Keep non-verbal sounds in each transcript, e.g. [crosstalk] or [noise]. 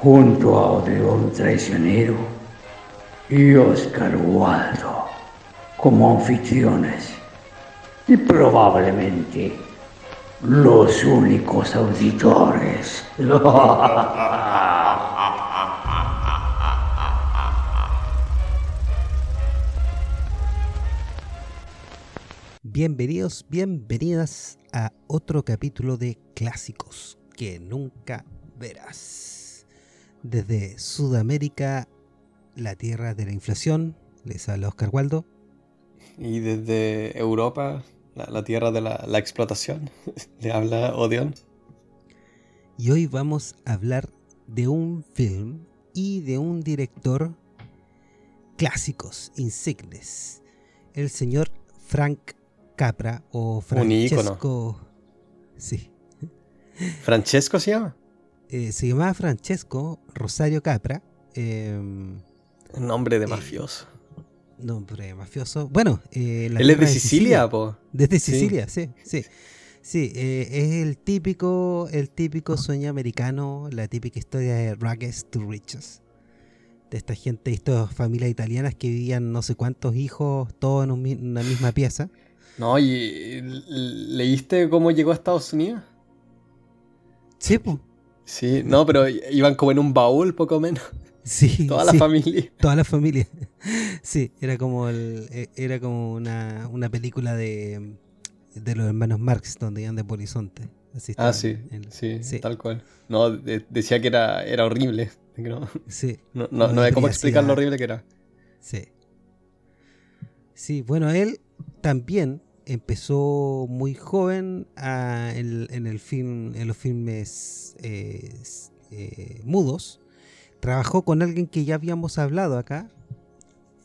junto a Odeón Traicionero y Oscar Waldo como anfitriones y probablemente los únicos auditores. [laughs] Bienvenidos, bienvenidas a otro capítulo de Clásicos que nunca verás desde Sudamérica, la tierra de la inflación. Les habla Oscar Waldo. Y desde Europa, la, tierra de la, explotación. [laughs] Le habla Odeon. Y hoy vamos a hablar de un film y de un director clásicos, insignes. El señor Frank Capra o Francesco. Sí. ¿Francesco se llama? Eh, se llamaba Francesco Rosario Capra. Eh, nombre de eh, mafioso. Nombre de mafioso. Bueno, eh, él es de Sicilia, po. Desde Sicilia, sí, sí. Sí, es el típico, el típico sueño americano, la típica historia de rags to riches. De esta gente, estas familias italianas que vivían no sé cuántos hijos, todos en una misma pieza. No, ¿y leíste cómo llegó a Estados Unidos? Sí, pues. Sí, no, pero iban como en un baúl, poco menos. [laughs] Sí. [laughs] [laughs] Toda la familia. Toda la familia. Sí, era como el, e, era como una, película de, de los hermanos Marx donde iban de Polizonte. ah, sí, sí, tal cual. No, decía que era, era horrible. No, sí. No, no, no, hay cómo explicar lo horrible que era. Sí. Sí, bueno, él también empezó muy joven en, el film, en los filmes eh, eh, mudos. Trabajó con alguien que ya habíamos hablado acá,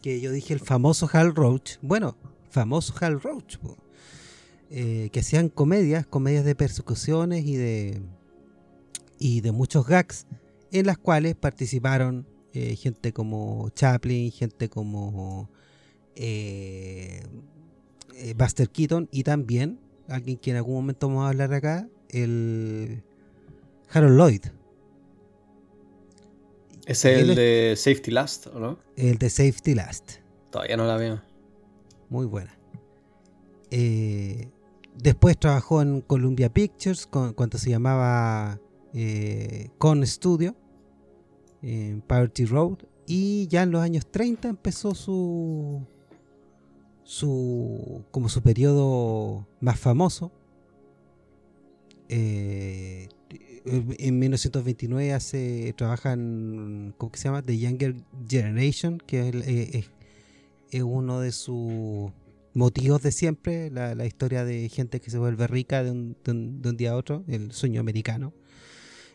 que yo dije el famoso Hal Roach. Bueno, famoso Hal Roach, eh, que hacían comedias, comedias de persecuciones y de, y de muchos gags, en las cuales participaron gente como Chaplin, gente como... Buster Keaton y también alguien que en algún momento vamos a hablar acá, el Harold Lloyd. Es el de Safety Last, ¿o no? El de Safety Last. Todavía no la veo. Muy buena. Eh, después trabajó en Columbia Pictures cuando se llamaba eh, Con Studio en Poverty Road y ya en los años 30 empezó su su, como su periodo más famoso. Eh, en 1929 hace, trabaja en, ¿cómo que se llama? The Younger Generation, que es, eh, uno de sus motivos de siempre, la, historia de gente que se vuelve rica de un, día a otro, el sueño americano.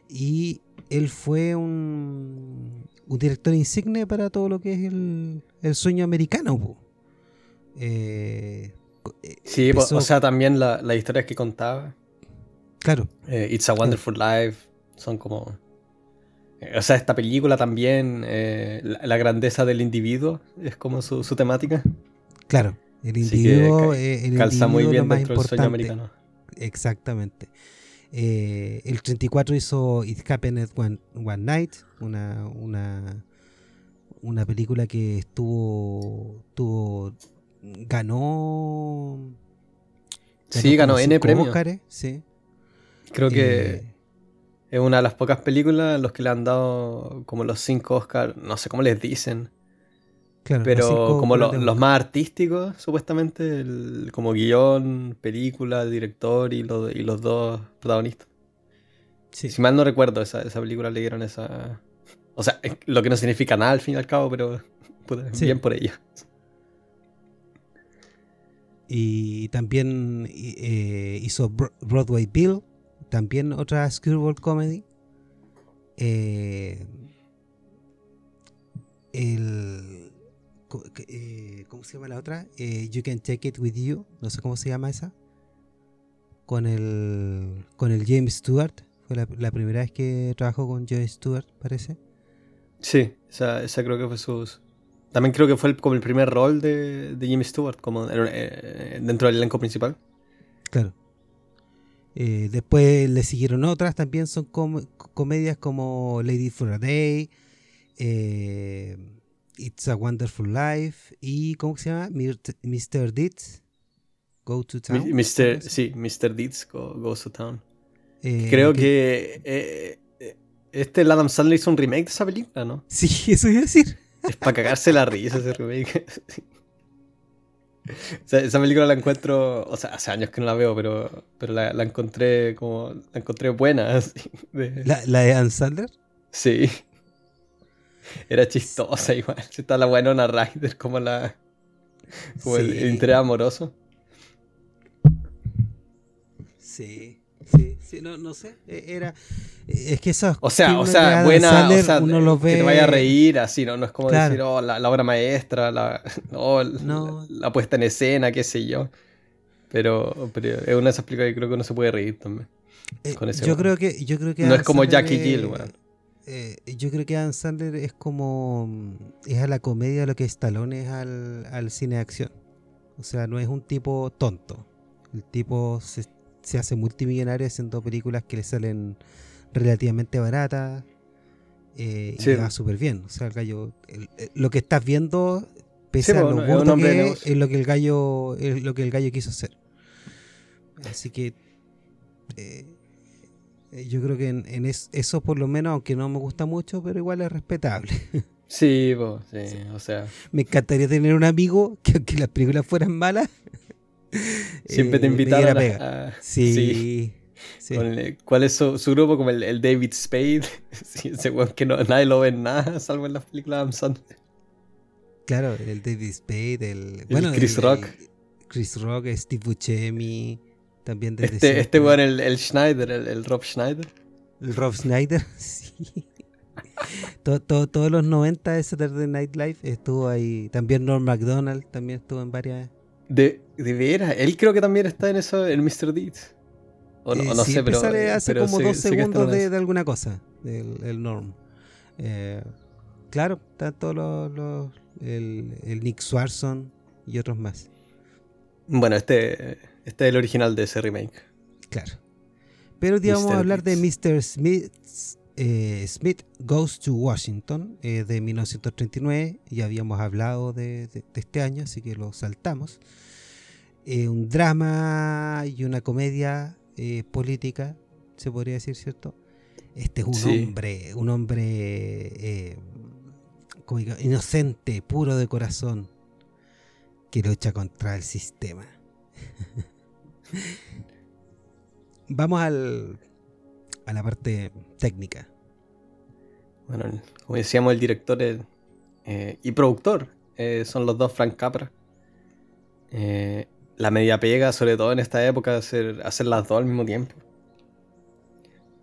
Y él fue un, un director insigne para todo lo que es el, el sueño americano. Eh, sí, o sea, también las la historias que contaba. Claro. Eh, It's a Wonderful Life. Son como. Eh, o sea, esta película también, la, grandeza del individuo es como su, temática. Claro, el individuo, el calza muy bien dentro del sueño americano. Exactamente. el 34 hizo It Happened One, One Night, una, una, una película que estuvo, tuvo ganó. sí, ganó N premios. sí. Creo que eh, es una de las pocas películas en los que le han dado como los cinco Oscars, no sé cómo les dicen. pero como los más artísticos, supuestamente, como guion, película, director y, y los dos protagonistas. Si mal no recuerdo, esa, película le dieron esa. O sea, lo que no significa nada al fin y al cabo, pero [laughs] bien por ella. Y también eh, hizo Broadway Bill, también otra screwball comedy. Eh, eh, ¿cómo se llama la otra? Eh, you Can Take It With You, no sé cómo se llama esa. Con el, con el James Stewart. Fue la, primera vez que trabajó con James Stewart, parece. Sí, esa, esa creo que fue su... También creo que fue como el primer rol de, de James Stewart, como eh, dentro del elenco principal. Claro. después le siguieron otras, también son comedias como Lady for a Day, eh, It's a Wonderful Life y ¿cómo se llama? Mr. Deeds Go to Town. Mr. Sí, Mr. Deeds Go, Goes to Town. Eh, Creo que, eh, eh, este Adam Sandler hizo un remake de esa película, ¿no? Sí, [laughs] eso iba a decir. Es para cagarse la risa ese remake. [laughs] esa película la encuentro, o sea, hace años que no la veo, pero, pero la, encontré como, la encontré buena. [laughs] ¿La, ¿La de Adam Sandler? Sí. Era chistosa igual. Está la buena Ryder como la. Como el, interés amoroso. Sí, sí, no, no sé. E, era. Es que eso. O sea, o sea, buena. o sea, uno lo ve... que te vaya a reír así, ¿no? No es como decir, oh, la, obra maestra, la, [laughs] oh, la, puesta en escena, qué sé yo. Pero, pero es una de esas películas que creo que uno se puede reír también. Eh, con ese yo, creo que, yo creo que. No es como Jackie Gill, weón. Eh, yo creo que Adam Sandler es como. Es a la comedia lo que Stallone es al, cine de acción. O sea, no es un tipo tonto. El tipo se, hace multimillonario haciendo películas que le salen relativamente baratas. Eh, y va súper bien. O sea, el gallo. lo que estás viendo, pese a lo bueno que es, lo que el gallo. Es lo que el gallo quiso hacer. Así que. Eh, yo creo que en, eso por lo menos, aunque no me gusta mucho, pero igual es respetable. [laughs] Sí, sí, o sea. Me encantaría tener un amigo que aunque las películas fueran malas, siempre te eh, invitara a, Sí. ¿Cuál es su, grupo? Como el, David Spade. [laughs] ese que no, nadie lo ve en nada, [laughs] salvo en las películas de Claro, el David Spade, el. bueno, Chris Rock. Chris Rock, Steve Buscemi. También de este, este bueno, el, el Schneider, el, Rob Schneider. El Rob Schneider, [laughs] sí. todos los 90 de Saturday Night Live estuvo ahí. También Norm MacDonald también estuvo en varias. De, de veras, él creo que también está en eso, en Mr. Deeds. O no, no sé, pero. Sale hace como dos segundos de, alguna cosa, el, el Norm. Eh, claro, está todos los. el, el Nick Swarson y otros más. Bueno, este este es el original de ese remake. Claro. Pero digamos a hablar de Mr. Smith, eh, Smith Goes to Washington eh, de 1939. Ya habíamos hablado de, este año, así que lo saltamos. Eh, un drama y una comedia política, se podría decir, ¿cierto? Este es un hombre, un hombre inocente, puro de corazón, que lucha contra el sistema. [laughs] Vamos al, a la parte técnica. Bueno, como decíamos, el director eh, y productor eh, son los dos Frank Capra. Eh, la media pega, sobre todo en esta época, hacer, hacer las dos al mismo tiempo.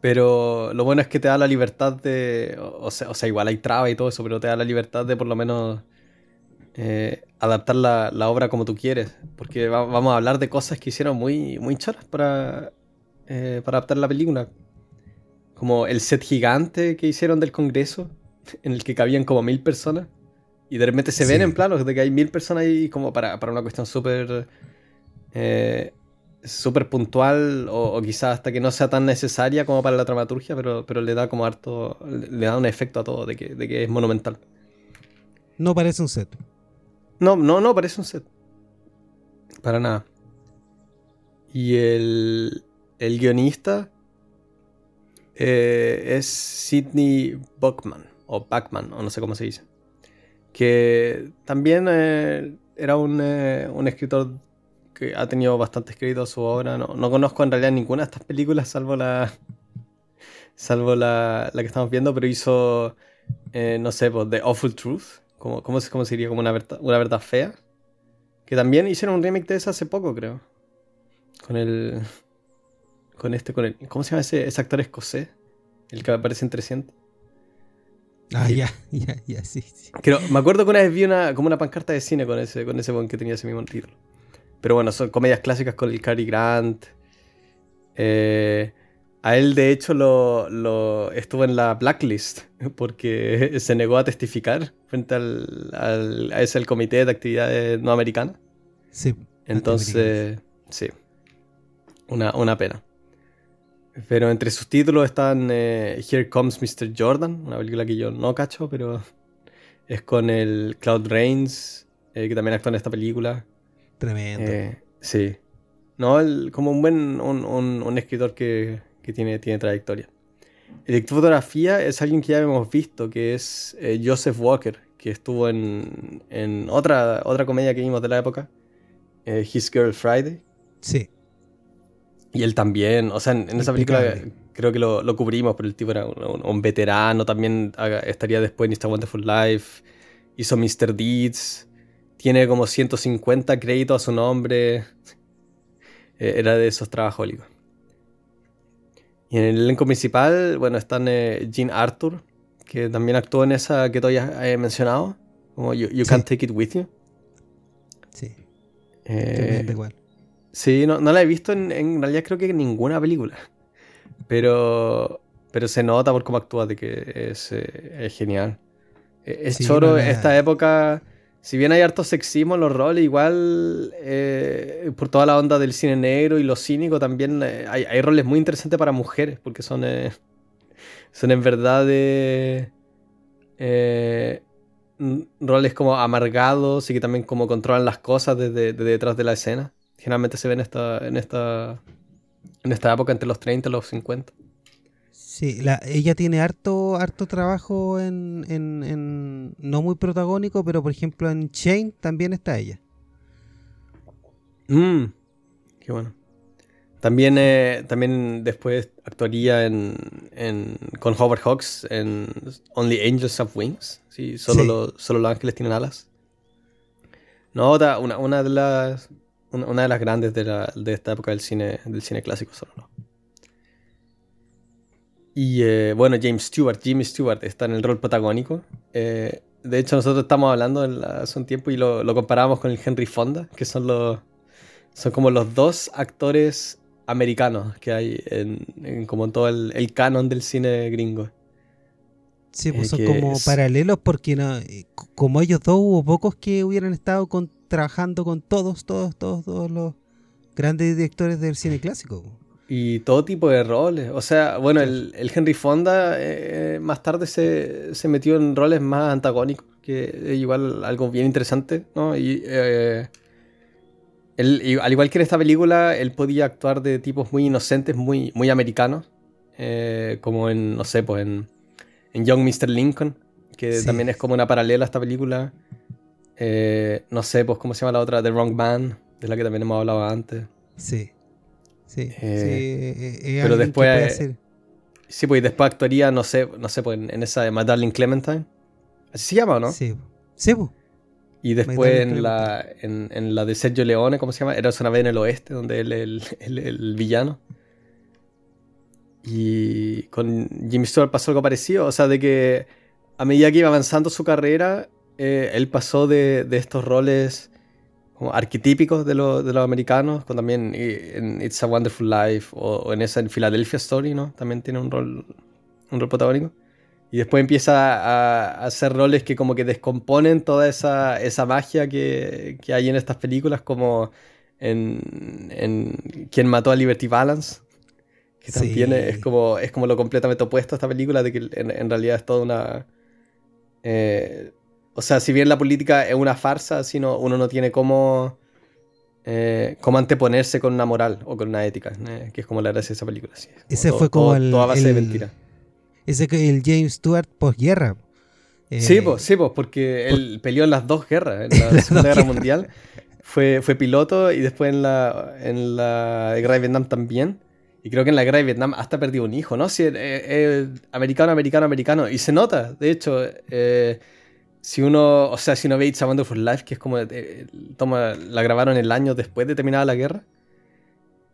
Pero lo bueno es que te da la libertad de. O sea, igual hay traba y todo eso, pero te da la libertad de por lo menos eh, adaptar la, obra como tú quieres. Porque vamos a hablar de cosas que hicieron muy, muy choras para, para adaptar la película. Como el set gigante que hicieron del Congreso, en el que cabían como mil personas. Y de repente se ven en planos de que hay mil personas ahí como para, una cuestión súper... Eh, súper puntual o, quizás hasta que no sea tan necesaria como para la dramaturgia, pero, pero le da como harto, le da un efecto a todo de que, de que es monumental. No parece un set. No, no, no, parece un set. Para nada. Y el, el guionista eh, es Sidney Buckman, o Buckman, o no sé cómo se dice. Que también eh, era un, eh, un, escritor que ha tenido bastante escrito su obra. No, no, conozco en realidad ninguna de estas películas, salvo la. Salvo la, la que estamos viendo, pero hizo. no sé, pues, The Awful Truth como, ¿cómo, ¿Cómo se diría? Como una verdad, una verdad fea. Que también hicieron un remake de esa hace poco, creo. Con el. Con este, con el. ¿Cómo se llama ese, ese actor escocés? El que aparece en 300. Ah, ya, [laughs] ya, ya, sí, sí. me acuerdo que una vez vi una, como una pancarta de cine con ese, con ese bon que tenía ese mismo título. Pero bueno, son comedias clásicas con el Cary Grant. Eh, a él, de hecho, lo, lo, estuvo en la blacklist [laughs] porque [laughs] se negó a testificar frente al, al a ese el Comité de Actividades No Americanas. Sí. Entonces, sí. Una, una pena. Pero entre sus títulos están eh, Here Comes Mr. Jordan, una película que yo no cacho, pero es con el Cloud Rains, eh, que también actúa en esta película. Tremendo. Eh, sí. No, como un buen un, escritor que, tiene, tiene trayectoria. El director de fotografía es alguien que ya hemos visto, que es Joseph Walker, que estuvo en, en, otra, otra comedia que vimos de la época, His Girl Friday. Sí. Y él también, o sea, en, esa película creo que lo, cubrimos, pero el tipo era un, veterano, también estaría después en Esta Wonderful Life, hizo Mr. Deeds, tiene como 150 créditos a su nombre, eh, era de esos trabajólicos. Y en el elenco principal, bueno, están eh, Jean Arthur, que también actuó en esa que todavía he mencionado, como You, Can't Take It With You. Sí. Eh, igual. Sí, no, la he visto en, en, realidad creo que en ninguna película. Pero, pero se nota por cómo actúa de que es, eh, genial. E, es choro esta época. Si bien hay harto sexismo en los roles, igual eh, por toda la onda del cine negro y lo cínico también eh, hay, roles muy interesantes para mujeres, porque son, son en verdad roles como amargados y que también como controlan las cosas desde detrás de la escena generalmente se ve en esta, en esta, en esta época entre los 30 y los 50. Sí, ella tiene harto, harto trabajo en, en, no muy protagónico, pero por ejemplo en Chain también está ella. Mmm, qué bueno. También, eh, también después actuaría en, en, con Howard Hawks en Only Angels Have Wings. Sí, solo, Los, solo los ángeles tienen alas. No, una, una de las una, de las grandes de, esta época del cine, del cine clásico solo, Y eh, bueno, James Stewart, Jimmy Stewart está en el rol protagónico. Eh, de hecho, nosotros estamos hablando hace un tiempo y lo, lo comparamos con el Henry Fonda, que son los son como los dos actores americanos que hay en, como todo el, canon del cine gringo. Sí, pues eh, son como paralelos porque no, como ellos dos hubo pocos que hubieran estado con trabajando con todos, todos, todos, todos los grandes directores del cine clásico. Y todo tipo de roles. O sea, bueno, el, Henry Fonda eh, más tarde se, metió en roles más antagónicos, que es igual algo bien interesante, ¿no? Y eh, al igual que en esta película, él podía actuar de tipos muy inocentes, muy, muy americanos, eh, como en, no sé, pues en, Young Mr. Lincoln, que también es como una paralela a esta película. Eh, no sé, pues, ¿cómo se llama la otra? The Wrong Man, de la que también hemos hablado antes. Sí. Sí. Eh, sí pero después. Sí, pues, y después actuaría, no sé, no sé, pues, en, esa de My Darling Clementine. ¿Así se llama o no? Sí. Sí, pues. Y después en la, en, la de Sergio Leone, ¿cómo se llama? Era una vez en el oeste, donde él es el, el, villano. Y con Jimmy Stewart pasó algo parecido, o sea, de que a medida que iba avanzando su carrera, eh, él pasó de, estos roles como arquetípicos de, los americanos, también en It's a Wonderful Life o, en esa en Philadelphia Story, ¿no? También tiene un rol, un rol protagónico. Y después empieza a, hacer roles que como que descomponen toda esa, esa magia que, hay en estas películas, como en, en Quien mató a Liberty Balance, que también es, como, es como lo completamente opuesto a esta película, de que en, realidad es toda una... Eh, o sea, si bien la política es una farsa, sino uno no tiene cómo, eh, cómo anteponerse con una moral o con una ética, eh, que es como la gracia de esa película. ese fue como el. Toda base de mentira. Ese que el James Stewart posguerra. Eh, sí, pues, sí, pues, porque él peleó en las dos guerras, en la [laughs] Segunda Guerra Mundial. Fue, fue piloto y después en la, en la guerra de Vietnam también. Y creo que en la guerra de Vietnam hasta perdió un hijo, ¿no? Sí, es americano, americano, americano. Y se nota, de hecho, si uno, o sea, si uno ve It's a Wonderful Life, que es como, eh, toma, la grabaron el año después de terminada la guerra,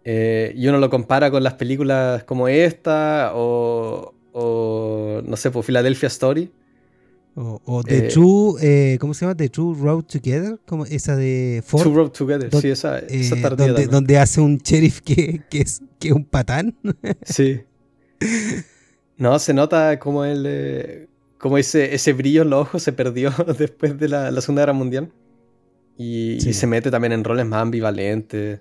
eh, y uno lo compara con las películas como esta, o, o no sé, pues Philadelphia Story, O, The eh, True, eh, ¿cómo se llama? The True Road Together, como esa de Ford. Road Together, sí, esa, esa eh, donde, donde, hace un sheriff que, que, es, que es un patán. [laughs] sí. No, se nota como él, como ese, ese brillo en los ojos se perdió [laughs] después de la, la Segunda Guerra Mundial. Y, se mete también en roles más ambivalentes.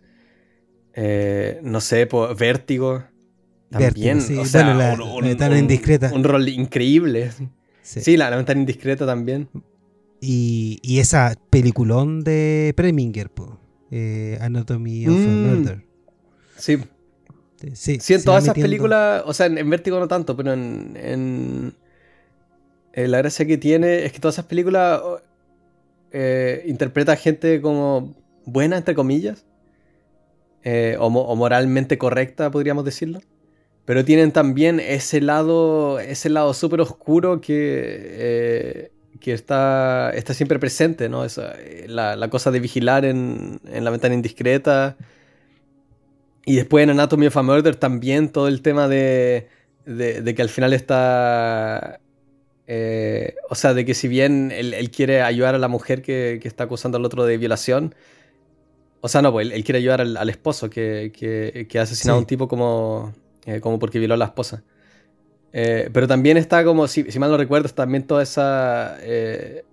no sé, pues, vértigo. También, o sea, la, indiscreta. Un rol increíble. Sí, la, la indiscreta también. Y, y, esa peliculón de Preminger, eh, Anatomy of a mm. Murder. Sí. Sí, sí, en todas esas películas, o sea, en, Vértigo no tanto, pero en, en eh, la gracia que tiene es que todas esas películas eh, interpreta a gente como buena, entre comillas, eh, o, o, moralmente correcta, podríamos decirlo pero tienen también ese lado, ese lado súper oscuro que, eh, que está, está siempre presente, ¿no? Esa, la, la, cosa de vigilar en, en, la ventana indiscreta. Y después en Anatomy of a Murder también todo el tema de, de, de que al final está... Eh, o sea, de que si bien él, él, quiere ayudar a la mujer que, que, está acusando al otro de violación, o sea, no, pues él, quiere ayudar al, al esposo que, que, que, ha asesinado a un tipo como, eh, como porque violó a la esposa. Eh, pero también está como, si, mal no recuerdo, también toda esa, eh,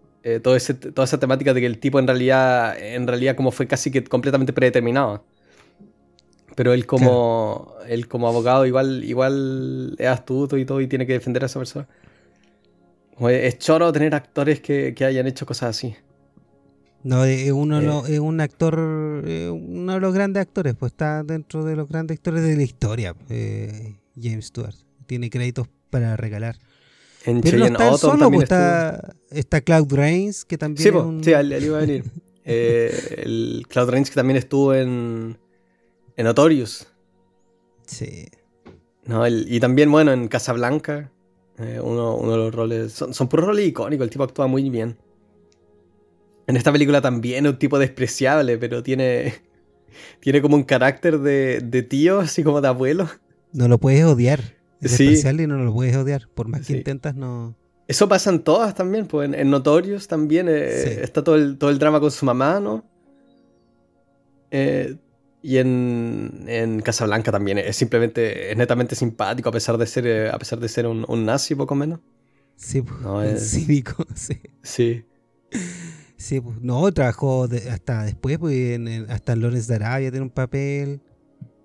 toda esa temática de que el tipo en realidad, en realidad como fue casi que completamente predeterminado. Pero él como, él como abogado igual, igual es astuto y todo y tiene que defender a esa persona. Es choro tener actores que, que hayan hecho cosas así. No, es, uno es un actor, uno de los grandes actores, pues está dentro de los grandes actores de la historia, eh, James Stewart. Tiene créditos para regalar. En Pero no está solo, pues está, está Cloud Rains, que también sí, es un... sí, él, iba a venir. [laughs] eh, el Cloud Rains que también estuvo en, en Notorious. Sí. No, y también, bueno, en Casablanca, eh, uno, uno de los roles... Son, son puros roles icónicos, el tipo actúa muy bien. En esta película también es un tipo despreciable, pero tiene, [laughs] tiene como un carácter de, de tío, así como de abuelo. No lo puedes odiar. Es sí. especial y no lo puedes odiar. Por más que intentas, no. Eso pasa en todas también, pues en, Notorious también eh, está todo el, todo el drama con su mamá, ¿no? Eh, y en, en Casablanca también es simplemente, es netamente simpático a pesar de ser, eh, a pesar de ser un, un nazi, poco menos. Sí, no, es... cívico, [laughs] sí. Sí. Sí, pues, no, trabajó hasta después, pues, hasta en Lawrence de Arabia tiene un papel.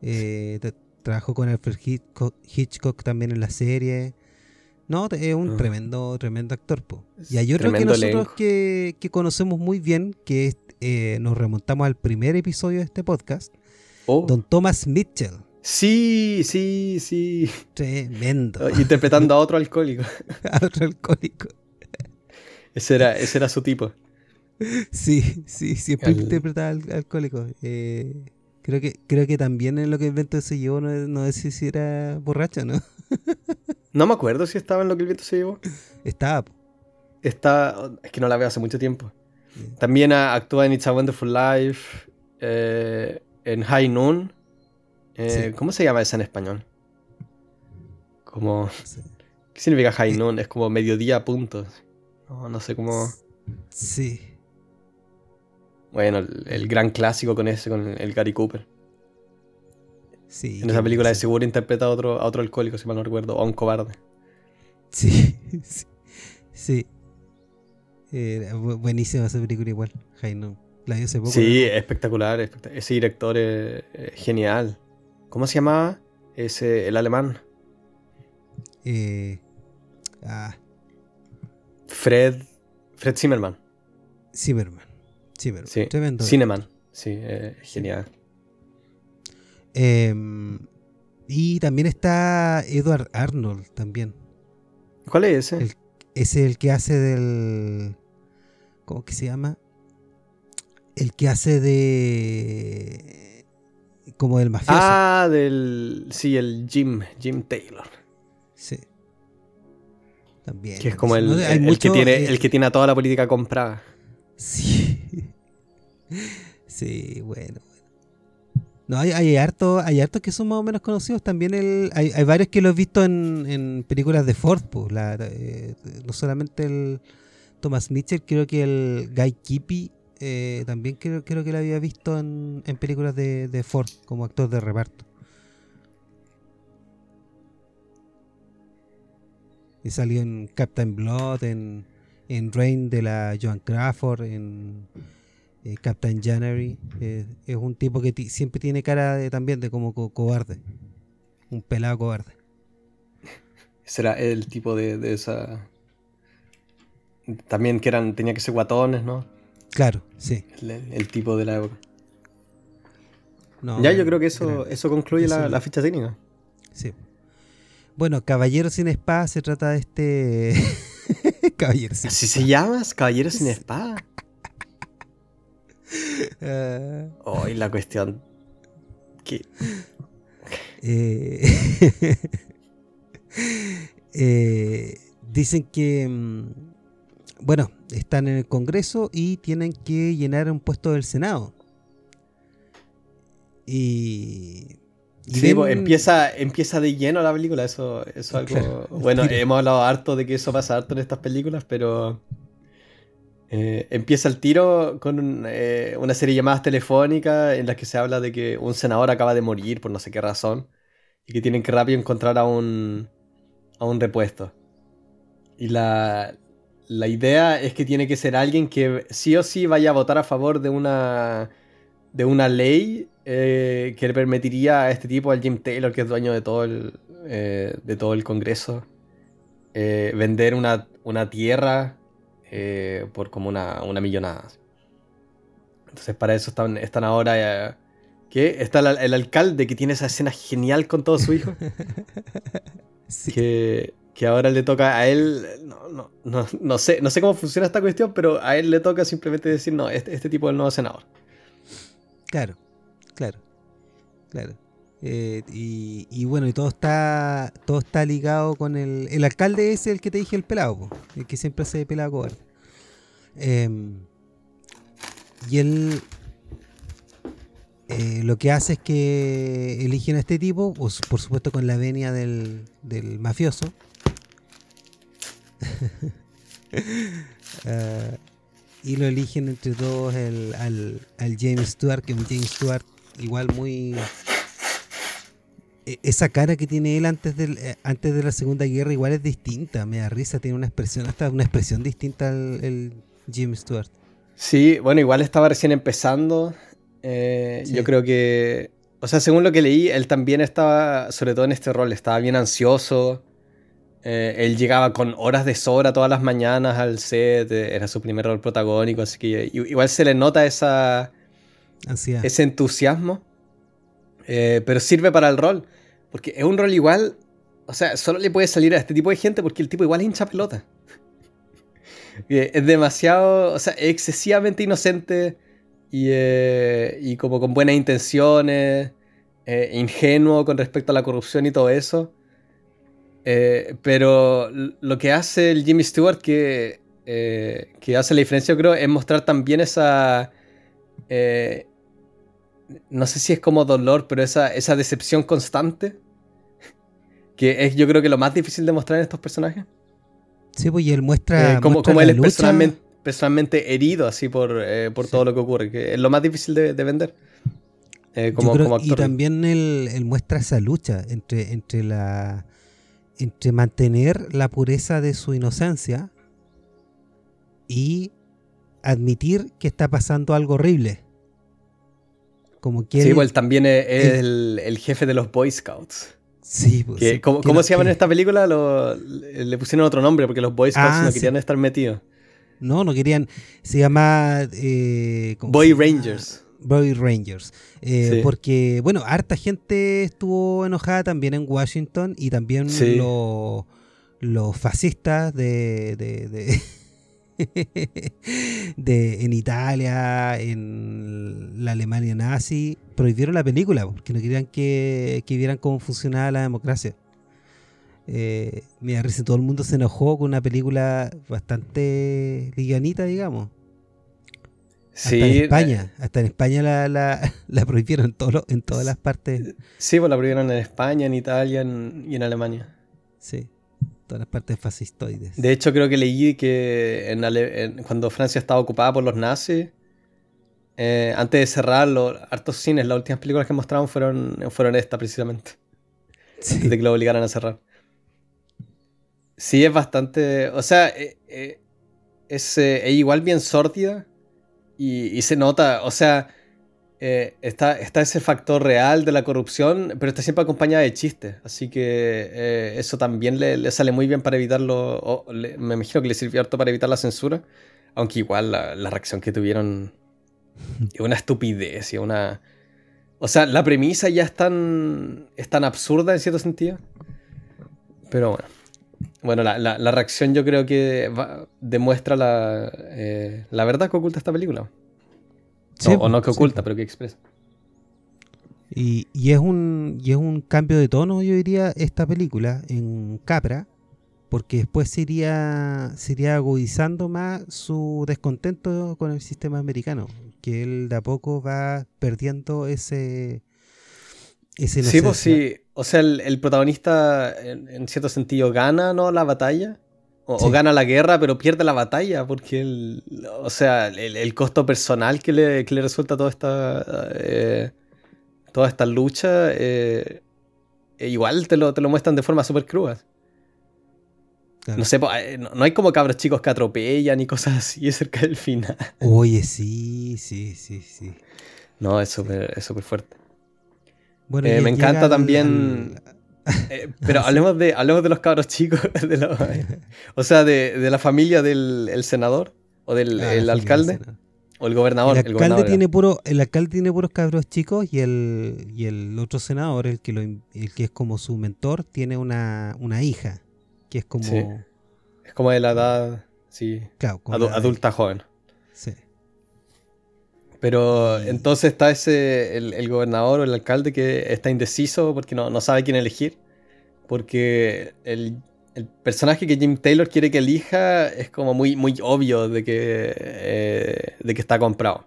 Eh, trabajó con Alfred Hitchcock, también en la serie. No, es un ah. tremendo, tremendo actor. pues. Y hay otro que nosotros que, conocemos muy bien, que eh, nos remontamos al primer episodio de este podcast, oh. Don Thomas Mitchell. Sí, sí, sí. Tremendo. Interpretando a otro alcohólico. [laughs] a otro alcohólico. ese, era, ese era su tipo. Sí, sí, siempre al... interpretaba al, alcohólico. Eh, creo que creo que también en lo que el viento se llevó, no, no sé si era borracho, ¿no? [laughs] no me acuerdo si estaba en lo que el viento se llevó. Estaba. Está, es que no la veo hace mucho tiempo. También actúa en It's a Wonderful Life, eh, en High Noon. Eh, ¿Cómo se llama esa en español? Como... ¿Qué significa High Noon? Es como mediodía puntos. No, no sé cómo... Sí. Bueno, el, gran clásico con ese, con el Gary Cooper. Sí. En esa película de seguro interpreta a otro, a otro alcohólico, si mal no recuerdo, o a un cobarde. Sí, [laughs] sí. sí. Eh, buenísima esa película igual, Jaino. La vi hace poco. Sí, espectacular, Ese director es, genial. ¿Cómo se llamaba? Ese, el alemán. Eh, ah. Fred. Fred Zimmerman. Zimmerman. Sí, Cineman. Sí, eh, genial. Em, y también está Edward Arnold también. ¿Cuál es ese? es el que hace del... ¿Cómo que se llama? El que hace de... Como del mafioso. Ah, del... Sí, el Jim. Jim Taylor. Sí. También. Que es como el, que tiene, el que tiene a toda la política comprada. Sí. [laughs] Sí, bueno, No, hay, hay hartos hay hartos que son más o menos conocidos. También el, hay, varios que lo he visto en, películas de Ford. Pues, no solamente el Thomas Mitchell, creo que el Guy Kippy eh, también creo, que lo había visto en, películas de, de Ford como actor de reparto. Y salió en Captain Blood, en, en Rain de la Joan Crawford, en eh, Captain January. Eh, es un tipo que siempre tiene cara de, también de como cobarde. Un pelado cobarde. Será el tipo de, esa. También que eran, tenía que ser guatones, ¿no? Claro, sí. El, tipo de la época. ya, yo creo que eso, eso concluye la, ficha técnica. Sí. Bueno, Caballero sin Espada se trata de este. [laughs] Caballero sin ¿Así se llama? Caballero sin Espada. Hoy la cuestión. Eh, [laughs] eh, dicen que. Mm, bueno, están en el Congreso y tienen que llenar un puesto del Senado. Y Sí, pues, empieza, empieza de lleno la película, eso, es algo... bueno, [laughs] hemos hablado harto de que eso pasa harto en estas películas, pero... Eh, empieza el tiro con eh, una serie de llamadas telefónicas en las que se habla de que un senador acaba de morir por no sé qué razón y que tienen que rápido encontrar a un, a un repuesto. Y la, la idea es que tiene que ser alguien que sí o sí vaya a votar a favor de una, de una ley eh, que le permitiría a este tipo, al Jim Taylor, que es dueño de todo el, de todo el Congreso, vender una, tierra por como una, una, millonada. Entonces para eso están, están ahora... que Está el, alcalde que tiene esa escena genial con todo su hijo. [laughs] que, que, ahora le toca a él... No, no, no, sé, no sé cómo funciona esta cuestión, pero a él le toca simplemente decir, no, este, este tipo es el nuevo senador. Claro. Claro, claro. Eh, y, bueno, y todo está todo está ligado con el... El alcalde es el que te dije, el pelado, el que siempre se pelado cobarde. Em, y él eh, lo que hace es que eligen a este tipo, pues, por supuesto con la venia del, del mafioso. Ah, [laughs] y lo eligen entre todos el, al, al James Stewart, que es un James Stewart igual muy esa cara que tiene él antes de, eh, antes de la Segunda Guerra igual es distinta, me da risa, tiene una expresión, hasta una expresión distinta al el Jim Stewart. Sí, bueno, igual estaba recién empezando. Eh, yo creo que, o sea, según lo que leí, él también estaba, sobre todo en este rol, estaba bien ansioso. Eh, él llegaba con horas de sobra todas las mañanas al set, era su primer rol protagónico, así que igual se le nota esa ese entusiasmo. Eh, pero sirve para el rol. Porque es un rol igual. O sea, solo le puede salir a este tipo de gente porque el tipo igual es hincha pelota. [laughs] es demasiado. O sea, excesivamente inocente. Y, eh, y como con buenas intenciones. Eh, ingenuo con respecto a la corrupción y todo eso. pero lo que hace el Jimmy Stewart que, que hace la diferencia, creo, es mostrar también esa no sé si es como dolor, pero esa, esa decepción constante, [laughs] que es yo creo que lo más difícil de mostrar en estos personajes. Sí, pues y él muestra... Eh, como, como él es personalmente, personalmente, herido así por, eh, por todo lo que ocurre, que es lo más difícil de, vender. Eh, como, como actor. Y también él, él, muestra esa lucha entre, entre, la, entre mantener la pureza de su inocencia y admitir que está pasando algo horrible. Como sí, pues también es, el, jefe de los Boy Scouts. Sí, pues. ¿Cómo, se llaman en esta película? le pusieron otro nombre porque los Boy Scouts ah, no querían estar metidos. No, no querían. Se llama. Eh, Boy Rangers. Boy Rangers. Eh, porque, bueno, harta gente estuvo enojada también en Washington y también los, fascistas de de, [laughs] en Italia, en la Alemania nazi, prohibieron la película porque no querían que, vieran cómo funcionaba la democracia. Eh, mira, recién todo el mundo se enojó con una película bastante liganita, digamos. Sí, hasta en eh, España, hasta en España la, [laughs] la, prohibieron en, todo, en todas las partes. Sí, pues la prohibieron en España, en Italia y en Alemania. Sí, todas las partes fascistoides. De hecho, creo que leí que en cuando Francia estaba ocupada por los nazis, eh, antes de cerrar los hartos cines, las últimas películas que mostraron fueron, fueron estas precisamente. [laughs] De que lo obligaran a cerrar. Sí, es bastante. O sea, eh, eh, es, igual bien sórdida. Y, se nota, o sea, está, está ese factor real de la corrupción, pero está siempre acompañada de chistes. Así que eso también le, sale muy bien para evitarlo. me imagino que le sirvió harto para evitar la censura. Aunque igual la, la reacción que tuvieron es una estupidez y una... O sea, la premisa ya es tan, es tan absurda en cierto sentido. Pero bueno. Bueno, la, reacción yo creo que demuestra la, eh, la verdad que oculta esta película. O, no que oculta, pero que expresa. Y, y, es un, y es un cambio de tono, yo diría, esta película en Capra, porque después se iría, se iría agudizando más su descontento con el sistema americano que él de a poco va perdiendo ese... ese sí, pues sí. O sea, el, protagonista en, cierto sentido gana, ¿no? La batalla. O, gana la guerra, pero pierde la batalla, porque el, o sea, el, costo personal que le, que le, resulta toda esta, eh, toda esta lucha, eh, igual te lo, te lo muestran de forma súper cruda. No sé, eh, no hay como cabros chicos que atropellan y cosas así [laughs] cerca del final. Oye, sí, sí, sí, sí. No, es súper es fuerte. Bueno, eh, me encanta también... Eh, pero [laughs] hablemos, de, hablemos de los cabros chicos. [laughs] o sea, de, la familia del senador o del ah, alcalde. o el gobernador. El alcalde, tiene puro, el alcalde tiene puros cabros chicos y el, y el otro senador, el que, lo, el que es como su mentor, tiene una, una hija que es como... Es como de la edad, sí, adulta joven. Sí. Pero entonces está ese, el, gobernador o el alcalde que está indeciso porque no, sabe quién elegir. Porque el, personaje que Jim Taylor quiere que elija es como muy, muy obvio de que, eh, de que está comprado.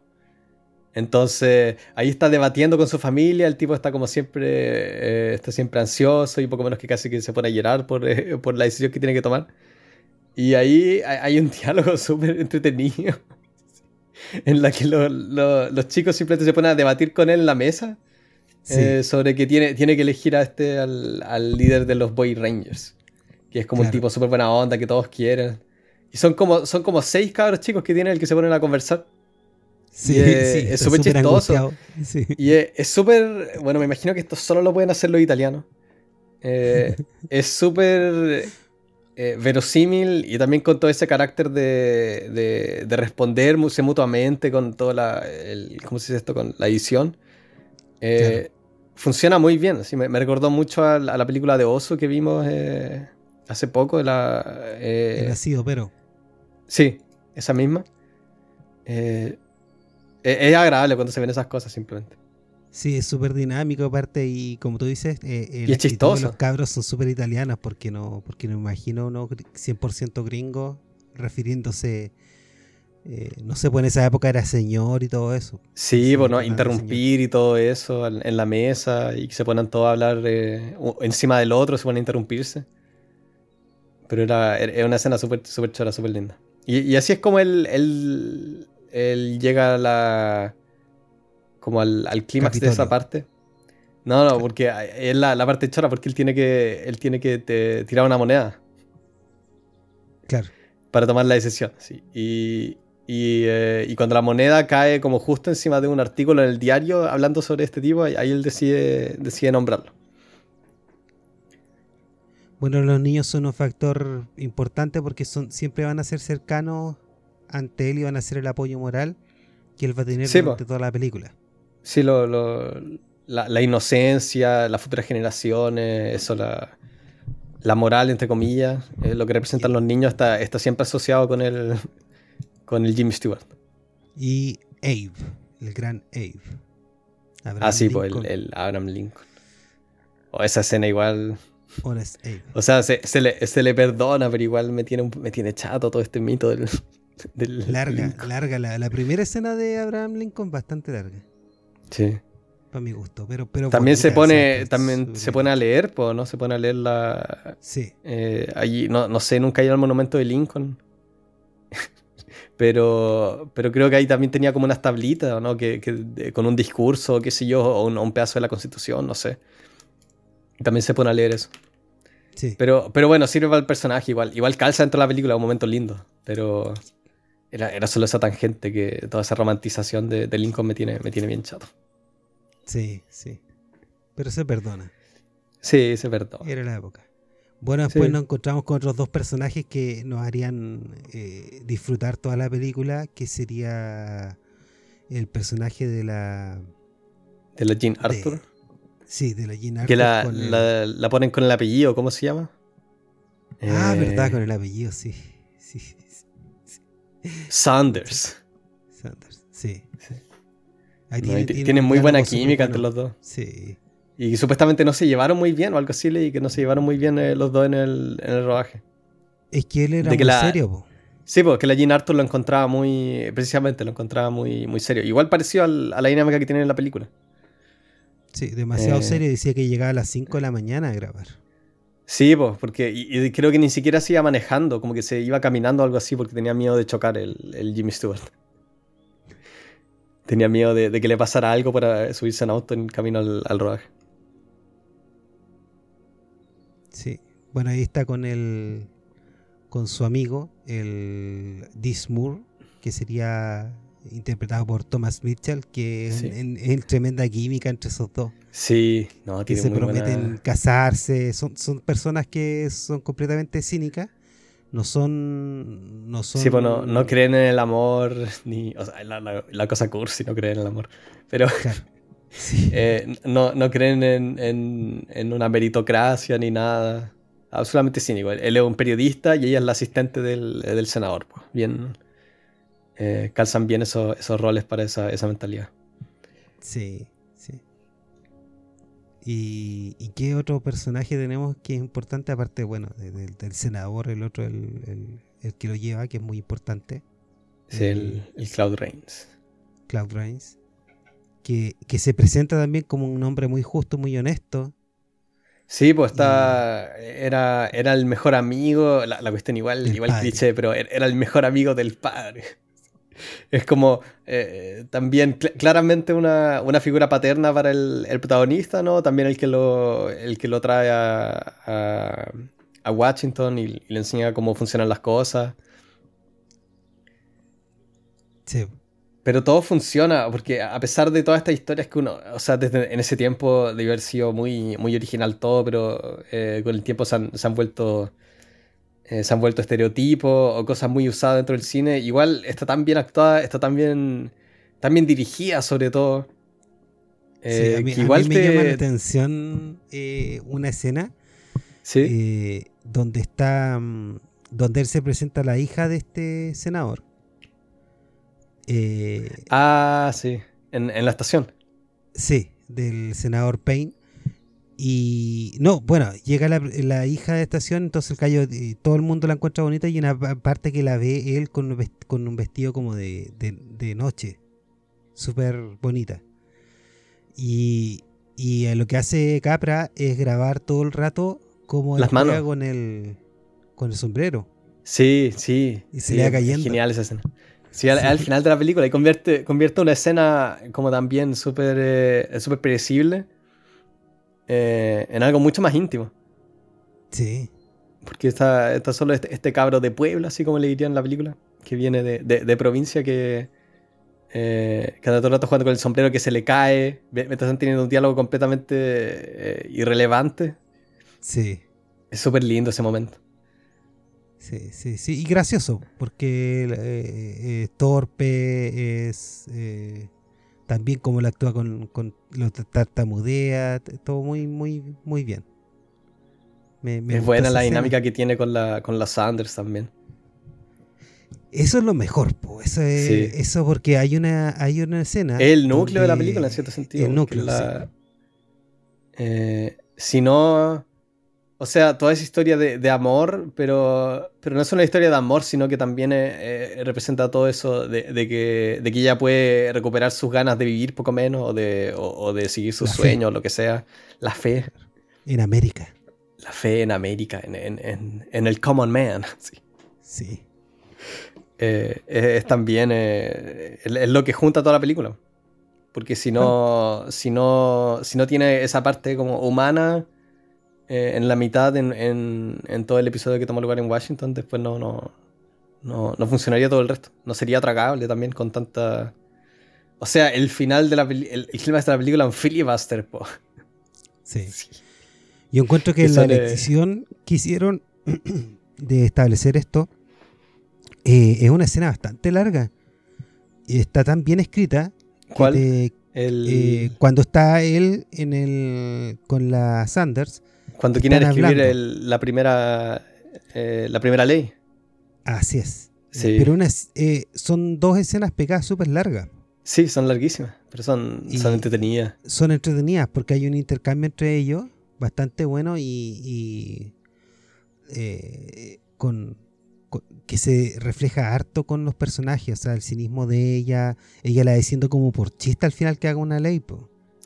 Entonces, ahí está debatiendo con su familia, el tipo está como siempre, eh, está siempre ansioso y poco menos que casi que se pone a llorar por, eh, por la decisión que tiene que tomar. Y ahí hay un [laughs] diálogo súper entretenido [laughs] en la que los chicos simplemente se ponen a debatir con él en la mesa eh, sobre que tiene, tiene que elegir a este, al, al líder de los Boy Rangers, que es como un tipo súper buena onda que todos quieren. Y son como, son como seis cabros chicos que tiene el que se ponen a conversar. Sí, [laughs] es súper chistoso. Y es súper. Bueno, me imagino que esto solo lo pueden hacer los italianos. Eh, [laughs] es súper eh, verosímil y también con todo ese carácter de, de, responderse mutuamente con toda la. ¿Cómo se dice esto? Con la edición. Eh, funciona muy bien. me, recordó mucho a, la película de Oso que vimos hace poco. La, El nacido, pero. Sí, esa misma. Es, agradable cuando se ven esas cosas simplemente. Sí, es súper dinámico aparte y como tú dices, eh, y es chistoso. Los cabros son súper italianos porque no, porque no imagino uno 100% gringo refiriéndose, eh, no sé, pues en esa época era señor y todo eso. Sí, bueno, pues, interrumpir y todo eso en la mesa y que se ponen todos a hablar eh, encima del otro, se ponen a interrumpirse. Pero era, era una escena súper super chora, súper linda. Y, así es como el, el, él llega a la. Como al, al clímax de esa parte. No, no, porque es la, la, parte chora, porque él tiene que. Él tiene que tirar una moneda. Claro. Para tomar la decisión. Sí. Y, y, eh, y, cuando la moneda cae como justo encima de un artículo en el diario hablando sobre este tipo, ahí él decide, decide nombrarlo. Bueno, los niños son un factor importante porque son, siempre van a ser cercanos ante él iban a ser el apoyo moral que él va a tener durante toda la película. Sí, lo, la, inocencia, las futuras generaciones, eso, la, la moral, entre comillas, lo que representan los niños está, está siempre asociado con el, con el Jimmy Stewart. Y Abe, el gran Abe. ah, sí, pues el, Abraham Lincoln. O esa escena igual. O sea, se, le, se, le, perdona, pero igual me tiene, me tiene chato todo este mito del, larga, larga. La, primera escena de Abraham Lincoln bastante larga. Sí. Para mi gusto. Pero, pero también se pone, también se pone a leer, ¿no? Se pone a leer la. Sí. Eh, allí, no, no sé, nunca he ido al monumento de Lincoln. [laughs] pero, pero creo que ahí también tenía como unas tablitas, ¿no? Que, con un discurso, qué sé yo, o un, pedazo de la constitución, no sé. También se pone a leer eso. Sí. Pero, pero bueno, sirve para el personaje igual. Igual calza dentro de la película, un momento lindo. Pero era, era solo esa tangente que toda esa romantización de, Lincoln me tiene, me tiene bien chato. Sí, sí. Pero se perdona. Sí, se perdona. Era la época. Bueno, después nos encontramos con otros dos personajes que nos harían eh, disfrutar toda la película, que sería el personaje de la... De la Jean Arthur. sí, de la Jean Arthur. Que la, la, ponen con el apellido, ¿cómo se llama? Ah, verdad, eh, con el apellido, sí. sí, Sanders. Sanders, sí. tienen, muy buena química entre los dos. Sí. Y supuestamente no se llevaron muy bien o algo así, y que no se llevaron muy bien eh, los dos en el, en el rodaje. Es que él era muy serio, po. Sí, porque la Jean Arthur lo encontraba muy. Precisamente lo encontraba muy, muy serio. Igual parecido a la dinámica que tiene en la película. Sí, demasiado eh. serio. Decía que llegaba a las 5 de la mañana a grabar. Sí, pues, porque y, creo que ni siquiera se iba manejando, como que se iba caminando o algo así, porque tenía miedo de chocar el, el Jimmy Stewart. [laughs] Tenía miedo de, que le pasara algo para subirse en auto en camino al, al rodaje. Sí. Bueno, ahí está con el con su amigo, el Dismoor, que sería interpretado por Thomas Mitchell, que es, tremenda química entre esos dos. Sí, no, que se prometen casarse, son, son personas que son completamente cínicas, no son, no son... Sí, pues no, creen en el amor, [laughs] ni, o sea, la, cosa cursi, no creen en el amor, pero... [laughs] Eh, no, no, creen en, en, una meritocracia ni nada. Absolutamente cínico. Él es un periodista y ella es la asistente del, del senador. Pues. Bien, eh, calzan bien esos, esos roles para esa, esa, mentalidad. Sí, sí. ¿Y, ¿Y, qué otro personaje tenemos que es importante? Aparte, bueno, del, senador, el otro, el, el, que lo lleva, que es muy importante. Sí, el, el Cloud Reigns. Cloud Reigns que, se presenta también como un hombre muy justo, muy honesto. Sí, pues está. Era, era el mejor amigo. La, cuestión igual, igual cliché, pero er, era el mejor amigo del padre. Es como eh, también claramente una, figura paterna para el, protagonista, ¿no? También el que lo, el que lo trae a, a, Washington y, le enseña cómo funcionan las cosas. Sí. Pero todo funciona, porque a pesar de todas estas historias que uno, o sea, desde en ese tiempo debe haber sido muy, muy original todo, pero eh, con el tiempo se han, vuelto eh, se han vuelto estereotipos o cosas muy usadas dentro del cine. Igual está tan bien actuada, está tan bien, dirigida sobre todo. Eh, igual me llama la atención una escena donde está mm, donde él se presenta a la hija de este senador eh, ah, sí, en, la estación. Sí, del senador Payne. Y no, bueno, llega la, hija de estación, entonces el callo, eh, todo el mundo la encuentra bonita y una parte que la ve él con, un vestido como de, noche, súper bonita. Y, y lo que hace Capra es grabar todo el rato como Las manos. con el, con el sombrero. Sí, sí. Y se le va cayendo. Genial esa escena. Sí, al, final de la película y convierte, convierte una escena como también súper eh, super predecible eh, en algo mucho más íntimo. Sí. Porque está, está solo este, este, cabro de pueblo, así como le dirían en la película, que viene de, de, provincia, que eh, cada todo el rato jugando con el sombrero que se le cae, mientras están teniendo un diálogo completamente eh, irrelevante. Sí. Es súper lindo ese momento. Sí, sí, sí. Y gracioso, porque eh, eh torpe, es también como él actúa con, con los tartamudea, todo muy, muy, muy bien. es buena la dinámica que tiene con la, con la Sanders también. Eso es lo mejor, po. Eso, eso porque hay una, hay una escena. El núcleo de la película, en cierto sentido. El núcleo. Eh, si no o sea, toda esa historia de, amor, pero, pero no es una historia de amor, sino que también eh, representa todo eso de, que, de que ella puede recuperar sus ganas de vivir poco menos o de, o, de seguir sus sueños, lo que sea. La fe. En América. La fe en América, en, en, en, el common man. [laughs] Sí. sí. Eh, es, también eh, es, lo que junta toda la película. Porque si no, si no, si no tiene esa parte como humana eh, en la mitad, en, en, todo el episodio que tomó lugar en Washington, después no, no, no, funcionaría todo el resto. No sería tragable también con tanta... O sea, el final de la el, el de la película un filibuster, po. [laughs] Sí. Yo encuentro que, la decisión que hicieron [clears throat] de establecer esto eh, es una escena bastante larga. Y está tan bien escrita. ¿Cuál? Eh, cuando está él en el con la Sanders cuando quieren escribir la, primera, eh, la primera ley. Así es. Pero eh, son dos escenas pegadas súper largas. Sí, son larguísimas, pero son, son entretenidas. Son entretenidas porque hay un intercambio entre ellos bastante bueno y, eh, con, que se refleja harto con los personajes, o sea, el cinismo de ella, ella la diciendo como por chiste al final que haga una ley.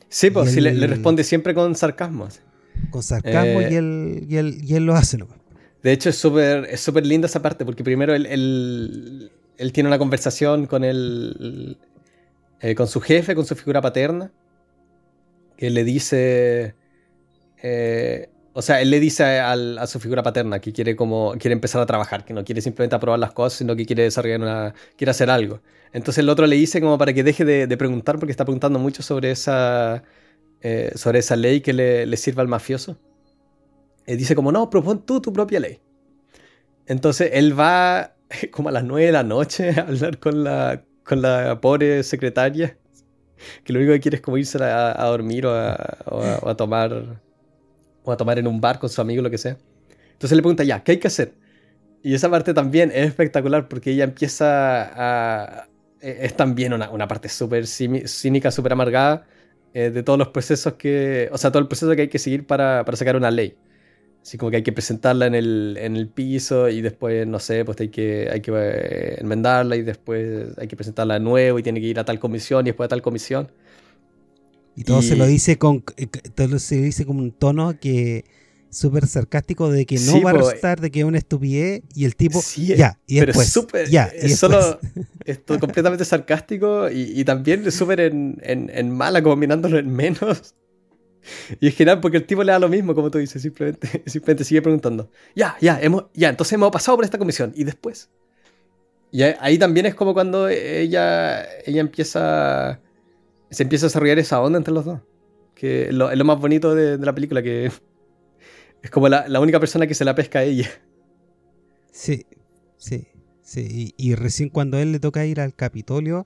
Sí, pues sí, le, le, responde siempre con sarcasmo con sarcasmo y, eh, él, y, él, y él lo hace. De hecho, es súper es super linda esa parte, porque primero él, él, tiene una conversación con, el, eh, con su jefe, con su figura paterna, que le dice... Eh, o sea, él le dice a, su figura paterna que quiere como quiere empezar a trabajar, que no quiere simplemente aprobar las cosas, sino que quiere desarrollar una, quiere hacer algo. Entonces el otro le dice como para que deje de, de preguntar, porque está preguntando mucho sobre esa eh, sobre esa ley que le, sirva al mafioso. Y dice como, no, propon tú tu propia ley. Entonces él va [laughs] como a las 9 de la noche a hablar con la, con la pobre secretaria, que lo único que quiere es como irse a, dormir o a, tomar o a tomar en un bar con su amigo, lo que sea. Entonces le pregunta, ya, ¿qué hay que hacer? Y esa parte también es espectacular porque ella empieza a... E, es también una, una parte súper cínica, súper amargada, eh, de todos los procesos que, o sea, todo el proceso que hay que seguir para, para sacar una ley. Así como que hay que presentarla en el, en el piso y después, no sé, pues hay que, hay que eh, enmendarla y después hay que presentarla de nuevo y tiene que ir a tal comisión y después a tal comisión. Y todo se lo dice con eh, todo se dice con un tono que súper sarcástico de que no va a resultar, de que es una estupidez y el tipo ya y pero después super, ya es solo [laughs] esto completamente sarcástico y, también súper en, en, mala como mirándolo en menos. Y es genial porque el tipo le da lo mismo como tú dices simplemente [laughs] simplemente sigue preguntando. Ya ya hemos ya entonces hemos pasado por esta comisión y después. Y ahí también es como cuando ella ella empieza se empieza a desarrollar esa onda entre los dos que es lo, más bonito de la película que es como la, única persona que se la pesca a ella. Sí, sí, sí. Y, recién cuando a él le toca ir al Capitolio,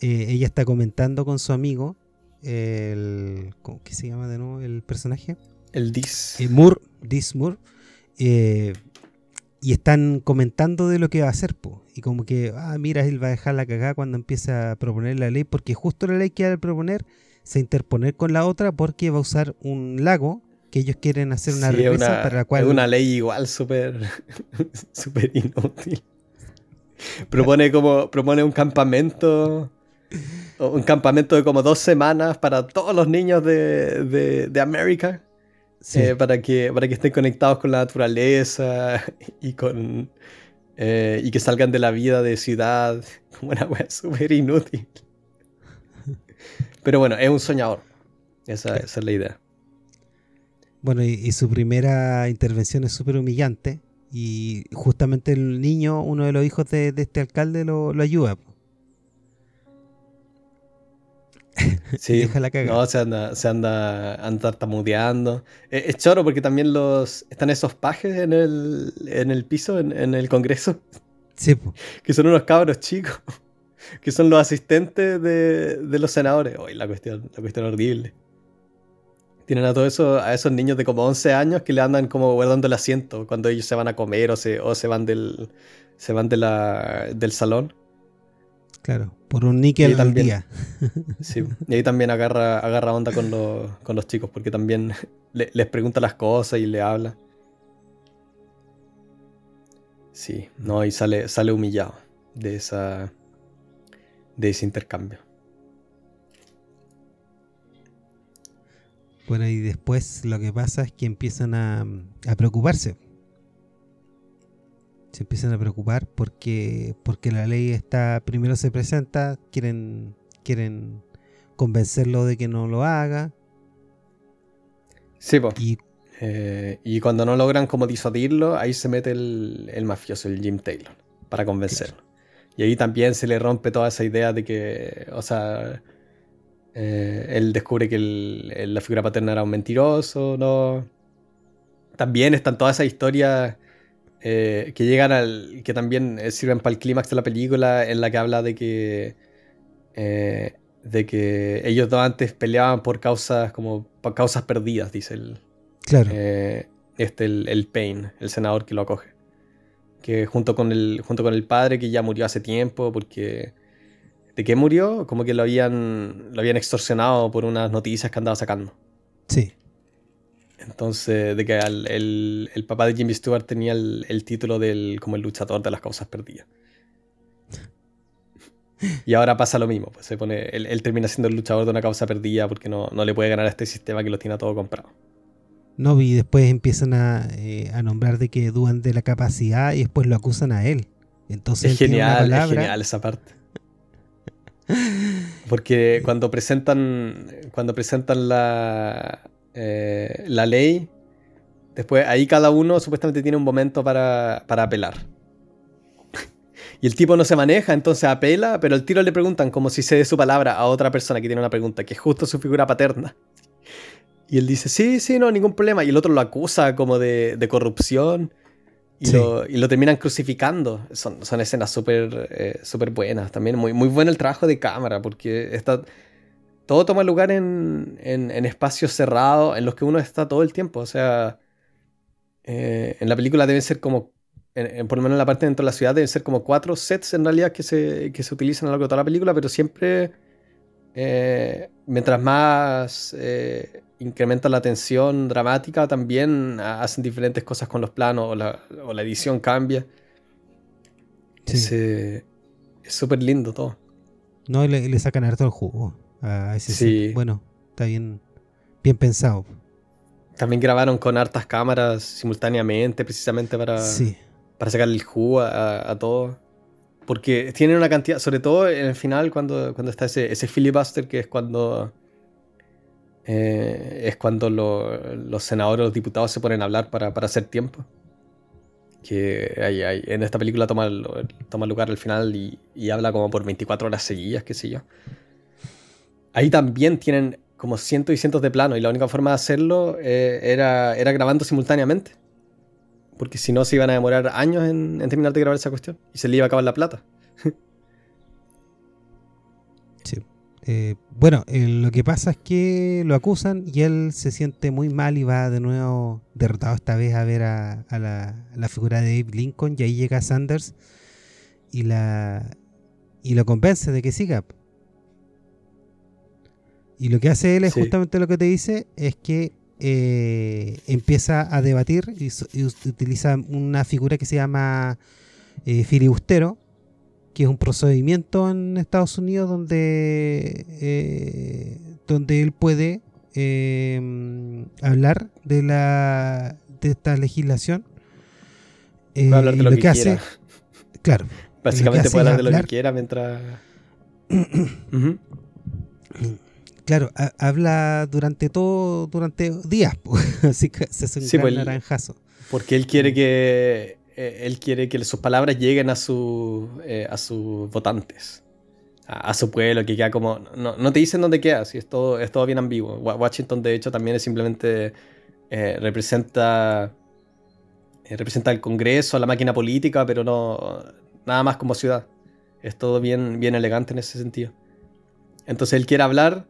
eh, ella está comentando con su amigo, el, ¿cómo que se llama de nuevo el personaje? El Dis. Eh, Moore, Dis Moore. Eh, y están comentando de lo que va a hacer, po. y como que, ah, mira, él va a dejar la cagada cuando empieza a proponer la ley, porque justo la ley que va a proponer se interponer con la otra porque va a usar un lago que ellos quieren hacer una sí, para la cual... Es una ley igual súper [laughs] súper inútil. Propone como propone un campamento un campamento de como dos semanas para todos los niños de, de, América eh, para, que, para que estén conectados con la naturaleza y con eh, y que salgan de la vida de ciudad como [laughs] una wea súper inútil. Pero bueno, es un soñador. esa es la idea. Bueno, y, su primera intervención es súper humillante. Y justamente el niño, uno de los hijos de, este alcalde, lo, ayuda. [laughs] Sí, no, se anda, se anda, anda tartamudeando. Es, es, choro porque también los están esos pajes en el, en el piso, en, el Congreso. Sí. [laughs] Que son unos cabros chicos. [laughs] Que son los asistentes de, de los senadores. Hoy la cuestión, la cuestión horrible. Tienen a todos eso, a esos niños de como 11 años que le andan como guardando el asiento cuando ellos se van a comer o se, o se van del se van de la, del salón. Claro, por un níquel al día. [laughs] Sí, y ahí también agarra, agarra onda con los, con los chicos porque también [laughs] les pregunta las cosas y le habla. Sí, no, y sale, sale humillado de, esa, de ese intercambio. Bueno, y después lo que pasa es que empiezan a, a preocuparse. Se empiezan a preocupar porque, porque la ley está, primero se presenta, quieren, quieren convencerlo de que no lo haga. Sí, pues. Y, eh, y, cuando no logran como disuadirlo, ahí se mete el, el mafioso, el Jim Taylor, para convencerlo. Y ahí también se le rompe toda esa idea de que, o sea, eh, él descubre que la figura paterna era un mentiroso, ¿no? También están todas esas historias eh, que llegan al. que también eh, sirven para el clímax de la película, en la que habla de que. de que ellos dos antes peleaban por causas como por causas perdidas, dice el. Claro. este, el, el Payne, el senador que lo acoge. Que junto con el, junto con el padre, que ya murió hace tiempo, porque ¿De qué murió? Como que lo habían, lo habían extorsionado por unas noticias que andaba sacando. Sí. Entonces, de que el, papá de Jimmy Stewart tenía el, título del como el luchador de las causas perdidas. Y ahora pasa lo mismo, pues se pone, él, termina siendo el luchador de una causa perdida porque no, le puede ganar a este sistema que lo tiene todo comprado. No, y después empiezan a, eh, a nombrar de que dudan de la capacidad y después lo acusan a él. Entonces es genial, es genial esa parte. Porque cuando presentan, cuando presentan la, eh, la ley, después ahí cada uno supuestamente tiene un momento para, para apelar. [laughs] y el tipo no se maneja, entonces apela, pero el tiro le preguntan como si se dé su palabra a otra persona que tiene una pregunta, que es justo su figura paterna. Y él dice, sí, sí, no, ningún problema. Y el otro lo acusa como de, de corrupción. Y, lo, terminan crucificando. Son, son escenas súper eh, buenas. También muy, muy bueno el trabajo de cámara, porque está, todo toma lugar en, en, espacios cerrados en los que uno está todo el tiempo. O sea, eh, en la película deben ser como, por lo menos en la parte dentro de la ciudad, deben ser como cuatro sets en realidad que se, que se utilizan a lo largo de toda la película, pero siempre, eh, mientras más incrementa la tensión dramática, también hacen diferentes cosas con los planos o la, edición cambia. es súper lindo todo. No, le, le sacan harto el jugo a ese sí. Bueno, está bien, bien pensado. También grabaron con hartas cámaras simultáneamente, precisamente para, para sacar el jugo a, todo. Porque tienen una cantidad, sobre todo en el final, cuando, cuando está ese, ese filibuster, que es cuando eh, es cuando los senadores, los diputados se ponen a hablar para, hacer tiempo. Que hay, en esta película toma, toma lugar al final y, habla como por 24 horas seguidas, qué sé yo. Ahí también tienen como cientos y cientos de planos y la única forma de hacerlo eh, era, era grabando simultáneamente. Porque si no se iban a demorar años en, en terminar de grabar esa cuestión y se le iba a acabar la plata. [laughs] Eh, bueno, eh, lo que pasa es que lo acusan y él se siente muy mal y va de nuevo derrotado esta vez a ver a, la, figura de Abe Lincoln y ahí llega Sanders y la y lo convence de que siga. Y lo que hace él es justamente lo que te dice, es que eh, empieza a debatir y, utiliza una figura que se llama filibustero, que es un procedimiento en Estados Unidos donde, eh, donde él puede eh, hablar de la de esta legislación. puede hablar de eh, lo, que, hace, claro. Básicamente puede hablar de lo que quiera mientras. [clears throat] Claro, habla durante todo, durante días, [laughs] así que se hace un pues, naranjazo. Porque él quiere que eh, él quiere que sus palabras lleguen a, eh, a sus votantes, a, su pueblo, que queda como... No, te dicen dónde queda, si es todo, es todo bien ambiguo. Washington, de hecho, también es simplemente... Eh, representa... representa el Congreso, la máquina política, pero no... Nada más como ciudad. Es todo bien, bien elegante en ese sentido. Entonces él quiere hablar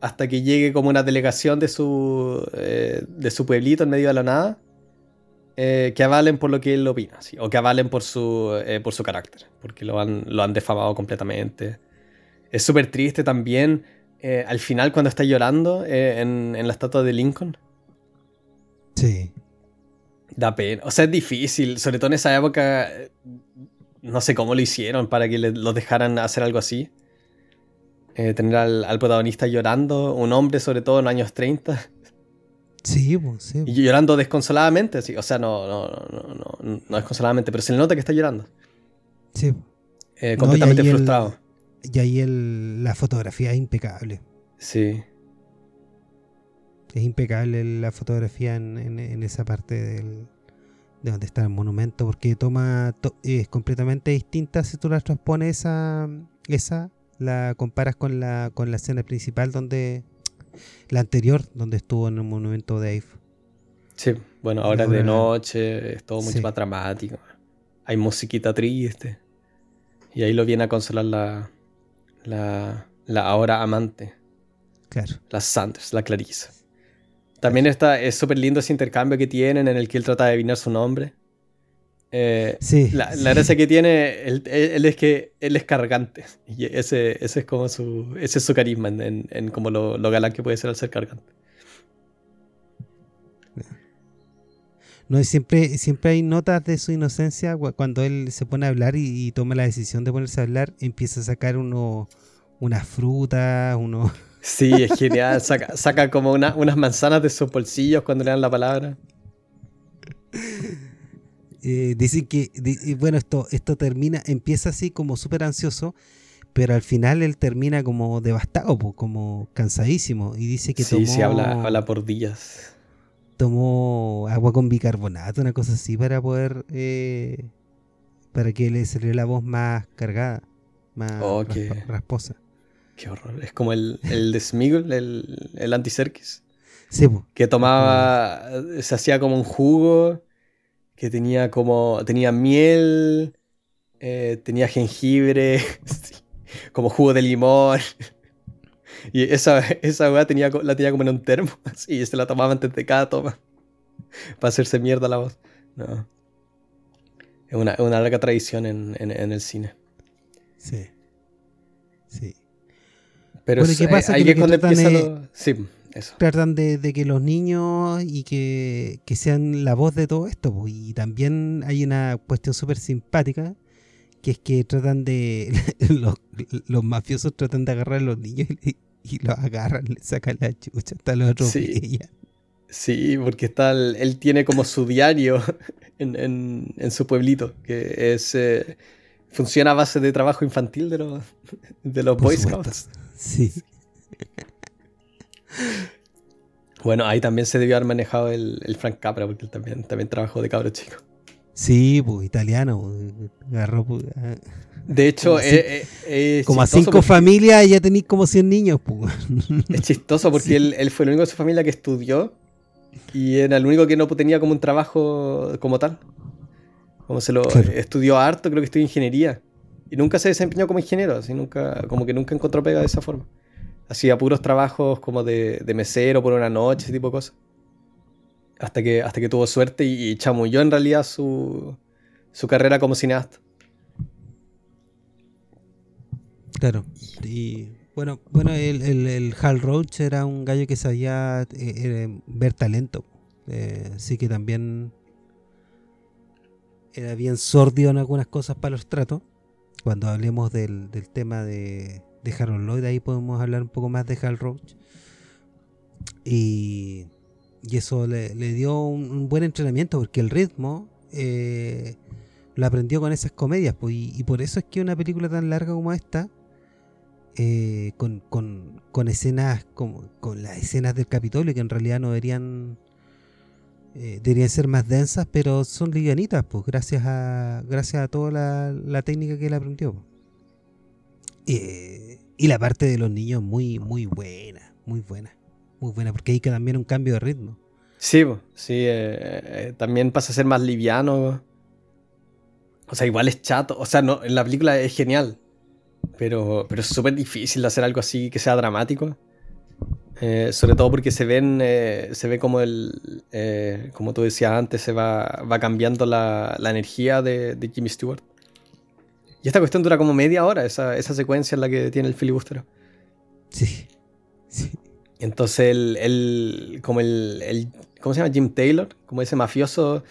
hasta que llegue como una delegación de su, de su pueblito en medio de la nada eh, que avalen por lo que él opina, o que avalen por su, eh, por su carácter, porque lo han, lo han defamado completamente. Es súper triste también eh, al final cuando está llorando en, en, la estatua de Lincoln. Sí. Da pena. O sea, es difícil. Sobre todo en esa época. No sé cómo lo hicieron para que los dejaran hacer algo así. Eh, tener al, protagonista llorando, un hombre sobre todo en los años 30. Sí, sí. Y llorando desconsoladamente, sí. O sea, no, no, no, no, no desconsoladamente, pero se le nota que está llorando. Sí. Eh, completamente frustrado. y ahí el, la fotografía es impecable. Sí. Es impecable la fotografía en, esa parte del, de donde está el monumento, porque toma es completamente distinta si tú la transpones esa, esa la comparas con la, con la escena principal donde la anterior, donde estuvo en el monumento de Dave. Sí, bueno, ahora es de noche, es todo mucho más dramático. Hay musiquita triste. Y ahí lo viene a consolar la, la, la ahora amante. Claro. La Sanders, la Clarissa. También está, es súper lindo ese intercambio que tienen en el que él trata de adivinar su nombre. Eh, sí, la, gracia que tiene él, es que él es cargante. Y ese, ese es como su. Ese es su carisma en, en, como lo, lo, galán que puede ser al ser cargante. No, siempre, siempre hay notas de su inocencia cuando él se pone a hablar y, toma la decisión de ponerse a hablar, empieza a sacar uno, unas frutas, uno Sí, es genial. Saca, como unas manzanas de sus bolsillos cuando le dan la palabra. Eh, dicen que, bueno, esto, esto termina, empieza así como súper ansioso, pero al final él termina como devastado, como cansadísimo. Y dice que sí, Sí, habla, habla por días. Tomó agua con bicarbonato, una cosa así, para poder. Eh, para que le saliera la voz más cargada, más oh, rasposa. Qué horror. Es como el, el de Smigol, el, el anti-Serkis. Sí, Que tomaba. Se hacía como un jugo. Que tenía como. Tenía miel. Eh, tenía jengibre. [laughs] como jugo de limón. Y esa, esa weá tenía, la tenía como en un termo. [laughs] y se la tomaba antes de cada toma. [laughs] Para hacerse mierda la voz. No. Es una, una larga tradición en, en, en el cine. Sí. Sí. Pero ¿qué pasa? que, cuando empieza Sí, eso. Tratan de, que los niños y que, sean la voz de todo esto. Y también hay una cuestión súper simpática, que es que tratan de... [laughs] los, mafiosos tratan de agarrar a los niños y, los agarran, le sacan la chucha hasta los otros sí. Sí, porque está él tiene como su diario [laughs] en, su pueblito, que es... Eh, funciona a base de trabajo infantil de los, de los Boy Scouts. Sí. [laughs] Bueno, ahí también se debió haber manejado el, Frank Capra, porque él también, también trabajó de cabro chico. Sí, pues italiano. Pues, agarró, pues, ah. de hecho, como a cinco familias ya tenéis como 100 niños. Pues. Es chistoso porque él, él, fue el único de su familia que estudió y era el único que no tenía como un trabajo como tal. Como se lo estudió harto, creo que estudió ingeniería. Y nunca se desempeñó como ingeniero, así nunca, como que nunca encontró pega de esa forma. Hacía puros trabajos como de, mesero por una noche, ese tipo de cosas. Hasta que, hasta que tuvo suerte y, chamulló en realidad su, su carrera como cineasta. Claro. Y bueno, bueno el, el, Hal Roach era un gallo que sabía eh, eh, ver talento. Eh, así que también era bien sordio en algunas cosas para los tratos cuando hablemos del, tema de, de Harold Lloyd, ahí podemos hablar un poco más de Hal Roach. Y, eso le, dio un, buen entrenamiento, porque el ritmo eh, lo aprendió con esas comedias. Pues, y, por eso es que una película tan larga como esta, eh, con, con, escenas, como, con las escenas del Capitolio, que en realidad no deberían eh, deberían ser más densas, pero son livianitas, pues, gracias a, gracias a toda la, técnica que él aprendió. Y la parte de los niños muy, muy buena, muy buena, muy buena, porque hay que también un cambio de ritmo. Sí, sí, eh, también pasa a ser más liviano. O sea, igual es chato. O sea, no, en la película es genial. Pero, pero es súper difícil hacer algo así que sea dramático. Eh, sobre todo porque se ven, eh, se ve como el, eh, como tú decías antes, se va, va cambiando la, la energía de, de, Jimmy Stewart. Y esta cuestión dura como media hora, esa, esa secuencia en la que tiene el filibustero. Sí, sí. Entonces el, el como el, el, ¿cómo se llama? Jim Taylor, como ese mafioso,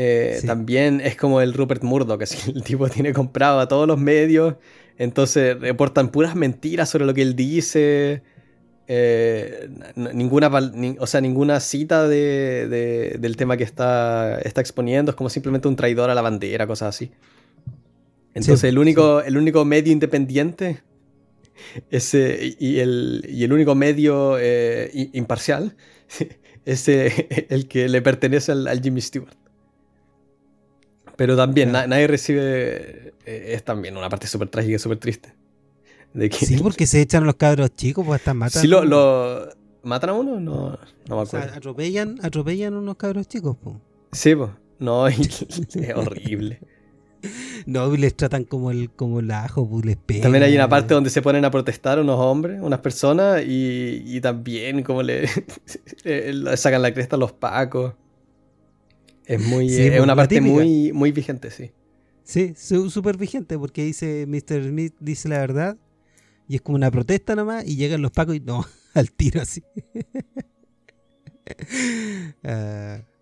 Eh, también es como el Rupert Murdoch, que el tipo tiene comprado a todos los medios, entonces reportan puras mentiras sobre lo que él dice. Eh, ninguna, o sea, ninguna cita de, del tema que está, está exponiendo, es como simplemente un traidor a la bandera, cosas así. Entonces el, único, el único medio independiente ese, y, el, y el único medio eh, imparcial [laughs] es [laughs] el que le pertenece al, Jimmy Stewart. Pero también nadie recibe... Eh, es también una parte súper trágica y súper triste. De que, sí, porque se echan los cabros chicos, pues están matando. Sí, lo, ¿Matan a uno? No, no me acuerdo. atropellan, atropellan unos cabros chicos, pues. Sí, pues. No, [laughs] es horrible. No, les tratan como el, como el ajo, pues les pegan. También hay una parte donde se ponen a protestar unos hombres, unas personas, y, también como [laughs] le, sacan la cresta a los pacos. Es muy, es pues, una parte muy, muy vigente, sí. Sí, súper vigente, porque dice Mr. Smith, dice la verdad, y es como una protesta nomás, y llegan los pacos y no, [laughs] al tiro así. uh, [laughs]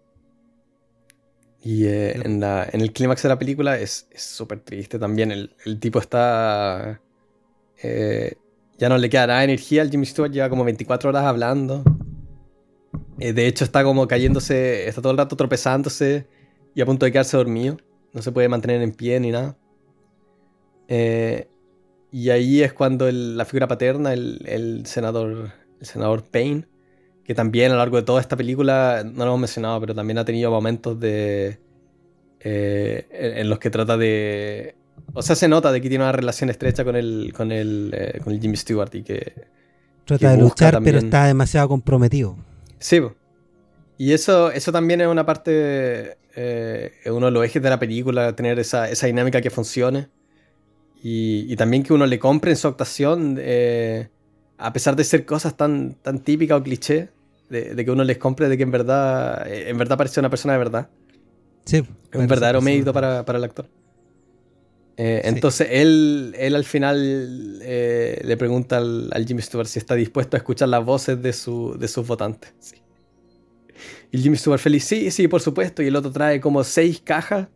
y eh, en, el clímax de la película es súper triste también. El, tipo está. Eh, ya no le queda nada de energía. El Jimmy Stewart lleva como 24 horas hablando. Eh, de hecho, está como cayéndose. Está todo el rato tropezándose y a punto de quedarse dormido. No se puede mantener en pie ni nada. y ahí es cuando la figura paterna, el, senador, el senador Payne, que también a lo largo de toda esta película, no lo hemos mencionado, pero también ha tenido momentos de... Eh, en los que trata de... O sea, se nota de que tiene una relación estrecha con el, con el, eh, con el Jimmy Stewart y que... Trata de luchar, pero está demasiado comprometido. Sí, y eso, eso también es una parte, eh, uno de los ejes de la película, tener esa, esa dinámica que funcione. Y, y, también que uno le compre en su actuación, a pesar de ser cosas tan, tan típicas o cliché, de, que uno les compre de que en verdad, eh, en verdad parece una persona de verdad. Sí. Es un verdadero mérito para, el actor. Eh, entonces él, él al final eh, le pregunta al, Jimmy Stewart si está dispuesto a escuchar las voces de, su, de sus votantes. Y el Jimmy Stewart feliz, sí, sí, por supuesto. Y el otro trae como seis cajas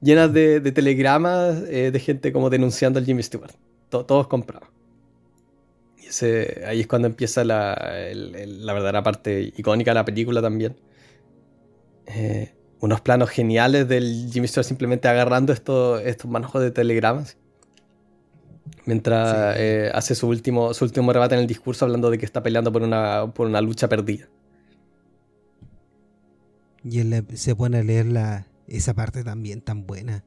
llenas de, telegramas de gente como denunciando al Jimmy Stewart. todos comprados ahí es cuando empieza la, verdadera parte icónica de la película también. Eh, unos planos geniales del Jimmy Stewart simplemente agarrando estos, estos manojos de telegramas. Mientras eh, hace su último, su último rebate en el discurso hablando de que está peleando por una, por una lucha perdida. Y él se pone a leer la, esa parte también tan buena.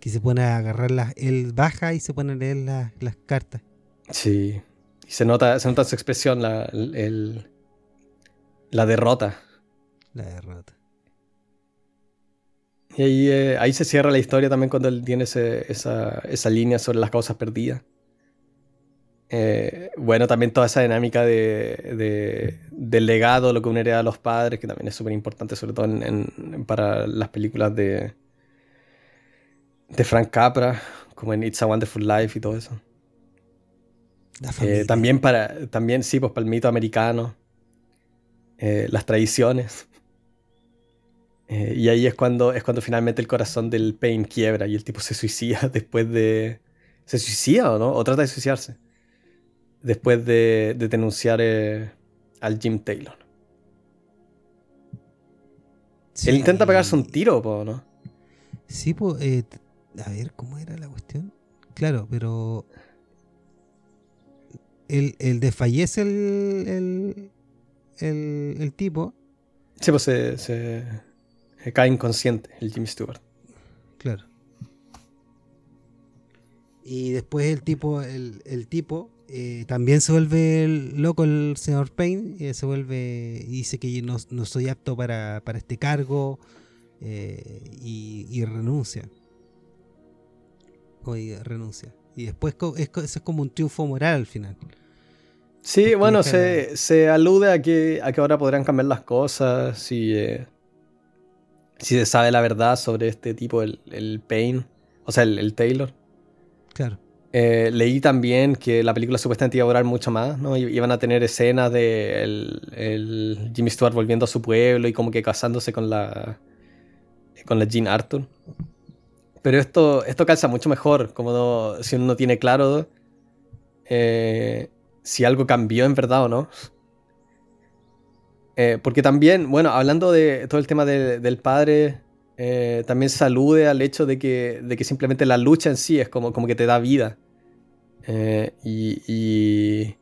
Que se pone a agarrar las. Él baja y se pone a leer las cartas. Sí. Y se nota, se nota su expresión, la, el, la derrota. La derrota. Y ahí, eh, ahí se cierra la historia también cuando él tiene esa, esa, línea sobre las causas perdidas. Eh, bueno, también toda esa dinámica de, del legado, lo que uno hereda a los padres, que también es súper importante, sobre todo en, para las películas de, de Frank Capra, como en It's a Wonderful Life y todo eso. Eh, también para, también sí, pues para el mito americano, eh, las tradiciones. [laughs] Eh, y ahí es cuando, es cuando finalmente el corazón del Pain quiebra y el tipo se suicida [laughs] después de... ¿Se suicida o no? ¿O trata de suicidarse? Después de, denunciar al Jim Taylor. Él intenta pegarse un tiro, ¿no? Sí, pues... a ver, ¿cómo era la cuestión? Claro, pero el, desfallece el, el, el, tipo. Sí, pues se, se, cae inconsciente el Jimmy Stewart. Claro. Y después el tipo, el, tipo eh, también se vuelve loco el señor Payne, eh, se vuelve y dice que no, no soy apto para, para este cargo eh, y, y, renuncia. Oiga, renuncia. Y después es, es como un triunfo moral al final. Sí, bueno, se, se, alude a que, a que ahora podrían cambiar las cosas si, eh, si se sabe la verdad sobre este tipo, el, el Payne, o sea, el, Taylor. Claro. Eh, leí también que la película supuestamente iba a durar mucho más, ¿no? Iban a tener escenas de el, el Jimmy Stewart volviendo a su pueblo y como que casándose con la con la Jean Arthur. Pero esto, esto calza mucho mejor, como si uno no tiene claro eh, si algo cambió en verdad o no. Eh, porque también, bueno, hablando de todo el tema del padre, eh, también se alude al hecho de que, de que simplemente la lucha en sí es como, como que te da vida. y,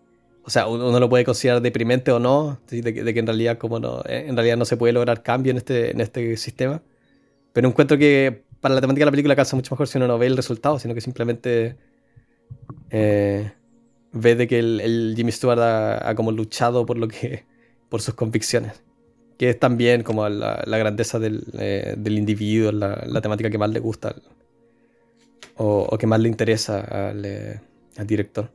o sea, uno, lo puede considerar deprimente o no, de, que en realidad como no, en realidad no se puede lograr cambio en este, en este sistema. Pero encuentro que para la temática de la película calza mucho mejor si uno no ve el resultado, sino que simplemente eh, ve de que el, Jimmy Stewart ha, como luchado por lo que por sus convicciones. Que es también como la, grandeza del, eh, individuo, la, temática que más le gusta o, que más le interesa al, eh, director.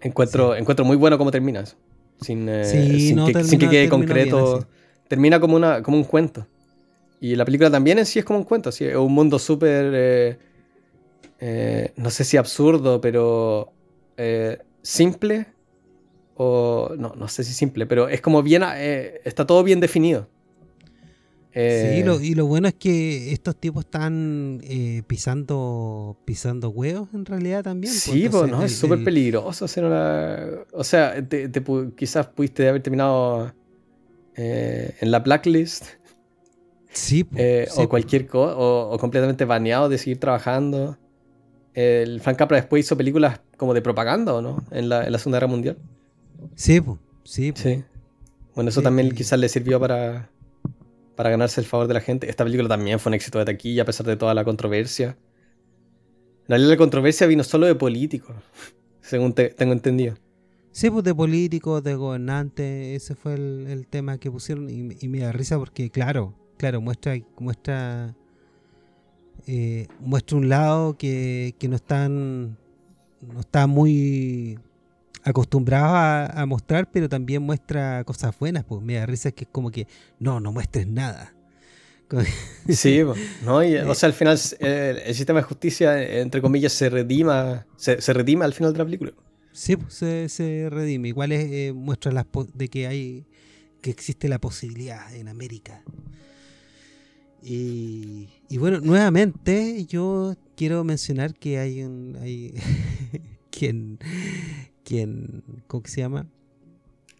Encuentro, encuentro muy bueno cómo terminas. Sin, sin, que, sin, que, quede concreto. termina como, una, como un cuento. Y la película también en sí es como un cuento, es un mundo súper, eh, eh, no sé si absurdo, pero eh, simple, o no, no sé si simple, pero es como bien, está todo bien definido. sí, y lo bueno es que estos tipos están pisando pisando huevos en realidad también. Pues, sí, pues, no, es súper peligroso hacer O sea, quizás pudiste haber terminado en la blacklist Sí, eh, o cualquier cosa, o, completamente baneado de seguir trabajando. El Frank Capra después hizo películas como de propaganda, no? En la, Segunda Guerra Mundial. Sí, sí. Sí. Bueno, eso también quizás le sirvió para, para ganarse el favor de la gente. Esta película también fue un éxito de taquilla, a pesar de toda la controversia. En realidad la controversia vino solo de políticos, [laughs] según tengo entendido. Sí, pues de políticos, de gobernantes, ese fue el, tema que pusieron y, y me da risa porque, claro, claro, muestra, muestra, eh, muestra un lado que, no están, no está muy acostumbrados a, mostrar, pero también muestra cosas buenas, pues me da risa que es como que no, no muestres nada. [laughs] Sí, no, o sea, al final el, sistema de justicia, entre comillas, se redima, se, se redima al final de la película. Sí, pues, se, se redime. Igual es, eh, muestra las de que hay que existe la posibilidad en América y, bueno, nuevamente yo quiero mencionar que hay un... Hay [laughs] quien, quien, ¿cómo se llama?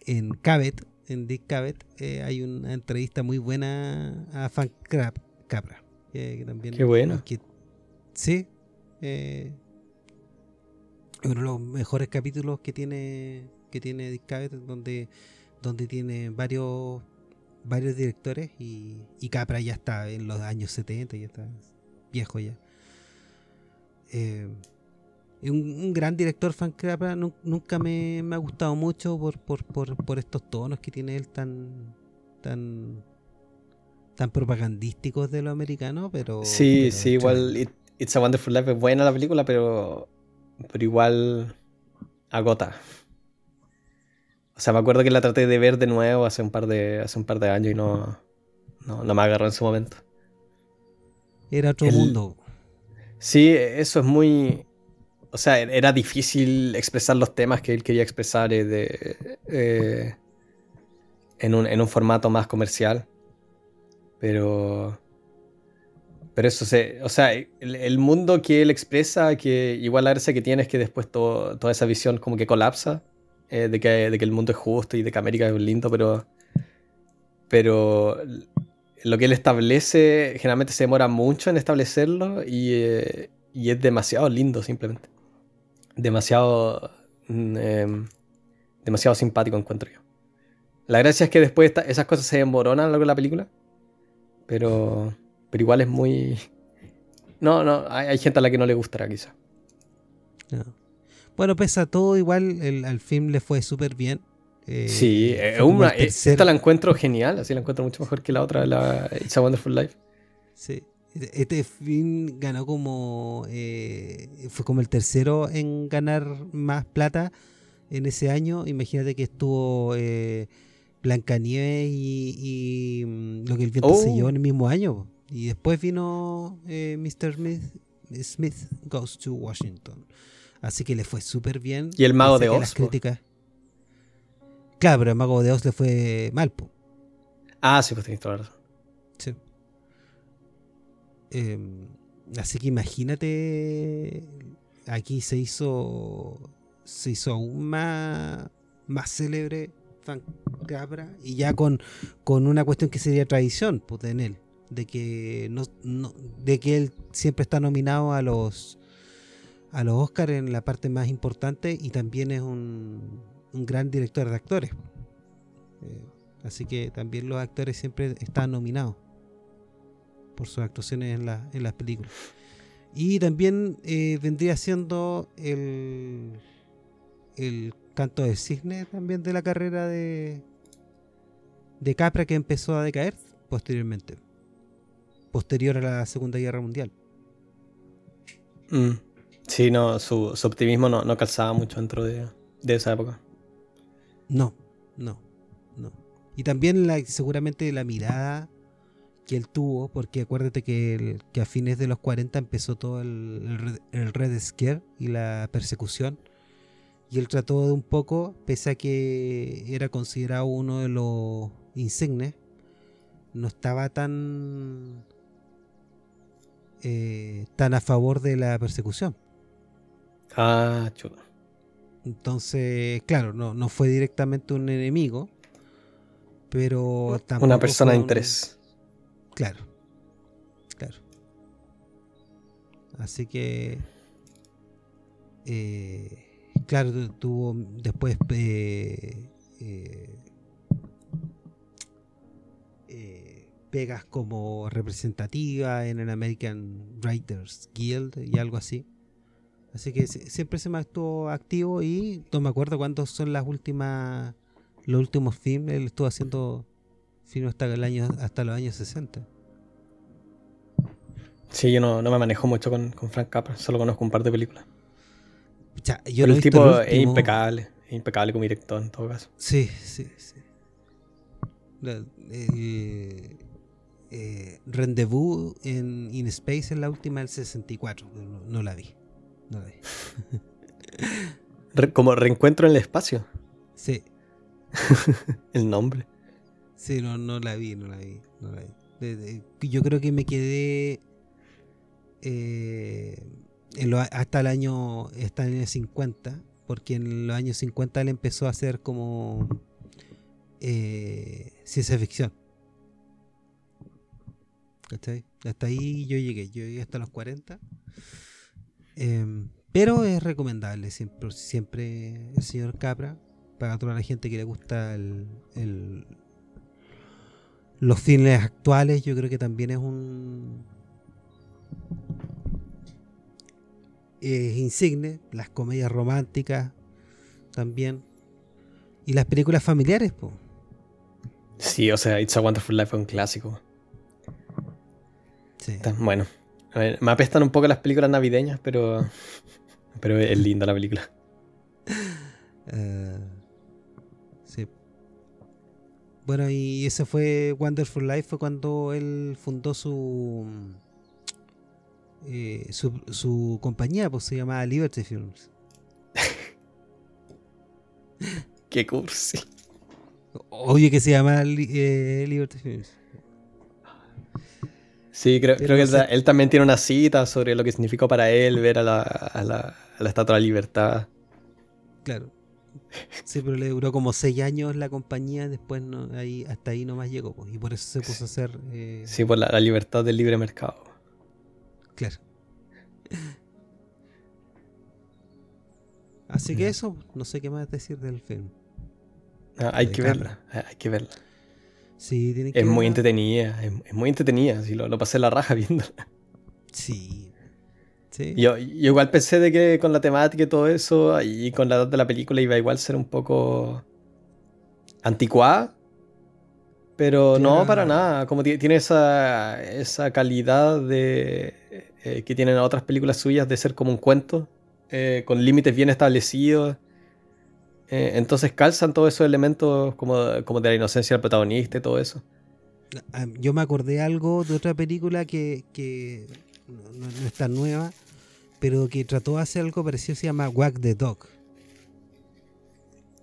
En Cabet, en Dick Cabet, eh, hay una entrevista muy buena a Fan Capra. Que, también, Qué bueno. sí. Eh, uno de los mejores capítulos que tiene que tiene Dick Cabet, donde, donde tiene varios varios directores y, Capra ya está en los años 70, ya está viejo ya. Eh, un, gran director, Frank Capra, nunca me, ha gustado mucho por, por, estos tonos que tiene él tan tan tan propagandísticos de lo americano, pero... Sí, sí, igual It's a Wonderful Life es buena la película, pero, pero igual agota. O sea, me acuerdo que la traté de ver de nuevo hace un par de, hace un par de años y no, no, me agarró en su momento. Era otro mundo. Sí, eso es muy... O sea, era difícil expresar los temas que él quería expresar eh, de, eh, en, un, en un formato más comercial. Pero... Pero eso se. O sea, el, mundo que él expresa, que igual la gracia que tiene es que después toda esa visión como que colapsa. Eh, de, que, de, que, el mundo es justo y de que América es lindo, pero, pero lo que él establece generalmente se demora mucho en establecerlo y, eh, y es demasiado lindo simplemente. Demasiado, mm, em, demasiado simpático encuentro yo. La gracia es que después esas cosas se desmoronan a lo largo de la película, pero, pero igual es muy... No, no, hay, gente a la que no le gustará quizá. Bueno, pese a todo, igual el, al film le fue súper bien. Eh, sí, eh, una, eh, esta la encuentro genial, así la encuentro mucho mejor que la otra, la It's a Wonderful Life. Sí, este, este film ganó como. fue como el tercero en ganar más plata en ese año. Imagínate que estuvo Blancanieves y, y, mm, lo que el viento se llevó en el mismo año. Y después vino Mr. Smith, Smith Goes to Washington. Así que le fue súper bien. ¿Y el Mago de Oz? Claro, pero el Mago de Oz le fue mal, Ah, sí, pues tenés toda la razón. Sí. Em, así que imagínate, aquí se hizo, se hizo aún más, más célebre Frank Capra y ya con, con una cuestión que sería tradición pues, en él, de que, no, de que él siempre está nominado a los a los Oscars en la parte más importante y también es un, un gran director de actores. Eh, así que también los actores siempre están nominados por sus actuaciones en, la, en las películas. Y también eh, vendría siendo el, el canto de cisne también de la carrera de, de Capra que empezó a decaer posteriormente, posterior a la Segunda Guerra Mundial. Mm. Sí, no, su, optimismo no, calzaba mucho dentro de, esa época. No, no, no. Y también la, seguramente la mirada que él tuvo, porque acuérdate que, que a fines de los 40 empezó todo el, el, Red Scare y la persecución. Y él trató de un poco, pese a que era considerado uno de los insignes, no estaba tan, eh, tan a favor de la persecución. Ah, chulo. Entonces, claro, no, no fue directamente un enemigo, pero tampoco. Una persona de interés. Claro, claro. Así que. Eh, claro, tuvo después. Eh, eh, pegas como representativa en el American Writers Guild y algo así. Así que siempre se me estuvo activo y no me acuerdo cuántos son las últimas los últimos films. Él estuvo haciendo films hasta el año hasta los años 60. Sí, yo no, me manejo mucho con, Frank Capra, solo conozco un par de películas. yo el tipo es impecable, es impecable como director en todo caso. Sí, sí, sí. Eh, Rendezvous en In Space es la última del 64, no la vi. Como reencuentro en el espacio. Sí. [laughs] el nombre. Sí, no, no la vi, no la vi. yo creo que me quedé eh, hasta el año hasta el año 50, porque en los años 50 él empezó a hacer como eh, ciencia ficción. Hasta ahí yo llegué, yo llegué hasta los 40 Em, pero es recomendable siempre, siempre el señor Capra para toda la gente que le gusta el, los filmes actuales. Yo creo que también es un es insigne, las comedias románticas también y las películas familiares. Po. Sí, o sea, It's a Wonderful Life es un clásico. Sí. bueno, me apestan un poco las películas navideñas, pero. Pero es linda la película. Eh, sí. Bueno, y ese fue Wonderful Life, fue cuando él fundó su. Eh, su, compañía, pues se llamaba Liberty Films. [laughs] Qué cursi. Obvio que se llama eh, Liberty Films. Sí, creo, creo que él, también tiene una cita sobre lo que significó para él ver a la, a la, Estatua de la Libertad. Claro. Sí, pero le duró como seis años la compañía, después no, ahí, hasta ahí nomás llegó, pues, y por eso se puso a hacer... Eh, sí, por la, libertad del libre mercado. Claro. Así que eso, no sé qué más decir del film. Ah, hay que verla, hay que verla. Sí, es muy entretenida, es, muy entretenida, si lo, pasé la raja [laughs] viéndola. Sí. sí. Yo, igual pensé de que con la temática y todo eso, y con la edad de la película iba a igual ser un poco anticuada, pero no para nada, como tiene esa, esa calidad de eh, que tienen otras películas suyas de ser como un cuento, eh, con límites bien establecidos eh, entonces calzan todos esos elementos como, de la inocencia del protagonista y todo eso. Ah, yo me acordé algo de otra película que, no, es tan nueva, pero que trató de hacer algo parecido, se llama Wag the Dog.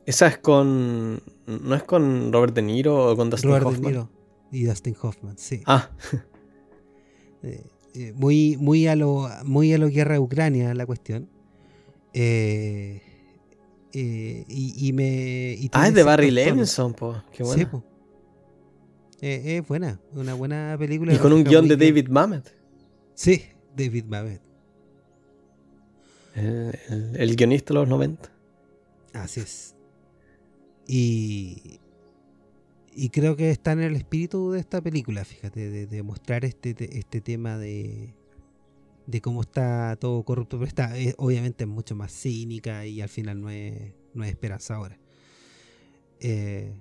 Esa es con. ¿No es con Robert De Niro o con Dustin Robert De Niro y Dustin Hoffman, sí. Ah. [laughs] Eh, eh, muy, muy, a lo, muy a lo guerra de Ucrania la cuestión. Eh, eh, y, me. ah, es de Barry Levinson, po. Qué buena. Sí, es buena, una buena película. Y con un guion de David Mamet. Sí, David Mamet. El, guionista de los 90. Así es. Y, y creo que está en el espíritu de esta película, fíjate, de, mostrar este, este tema de, de cómo está todo corrupto, pero está obviamente mucho más cínica y al final no es, no es esperanzadora. Eh,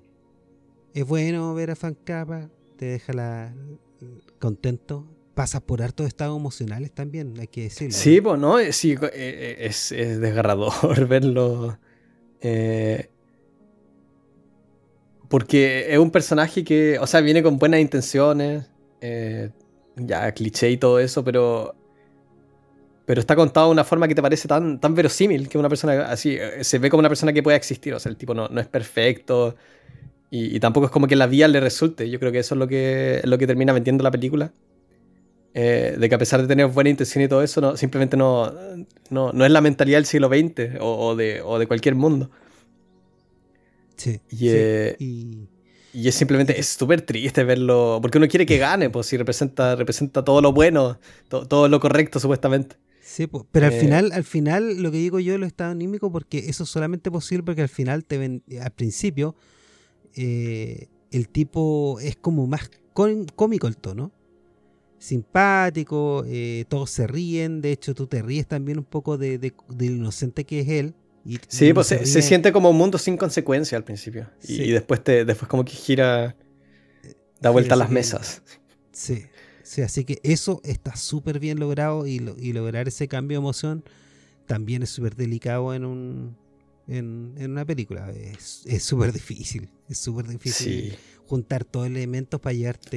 es bueno ver a Fancapa, te deja la, contento. Pasas por hartos estados emocionales también, hay que decirlo. Sí, pues no, sí, eh, eh, es, es desgarrador [laughs] verlo. porque es un personaje que, o sea, viene con buenas intenciones, ya cliché y todo eso, pero pero está contado de una forma que te parece tan, tan verosímil que una persona así eh, se ve como una persona que pueda existir. O sea, el tipo no, no es perfecto y, tampoco es como que la vía le resulte. Yo creo que eso es lo que, lo que termina vendiendo la película. Eh, de que a pesar de tener buena intención y todo eso, no, simplemente no, no, no es la mentalidad del siglo XX o, de, o de, cualquier mundo. Sí. Y, eh, y... es simplemente, es súper triste verlo, porque uno quiere que gane, pues si representa, representa todo lo bueno, todo lo correcto supuestamente. Sí, pero al eh, final, al final lo que digo yo lo estado anímico porque eso es solamente posible porque al final te ven, al principio eh, el tipo es como más cómico el tono, simpático, eh, todos se ríen, de hecho tú te ríes también un poco de, de, inocente que es él. Y, sí, pues se, siente como un mundo sin consecuencia al principio. Y, después te después como que gira, da vuelta a las mesas. Sí, así que eso está súper bien logrado y, lograr ese cambio de emoción también es súper delicado en un en, una película. Es súper difícil, es súper difícil juntar todos los elementos para llevarte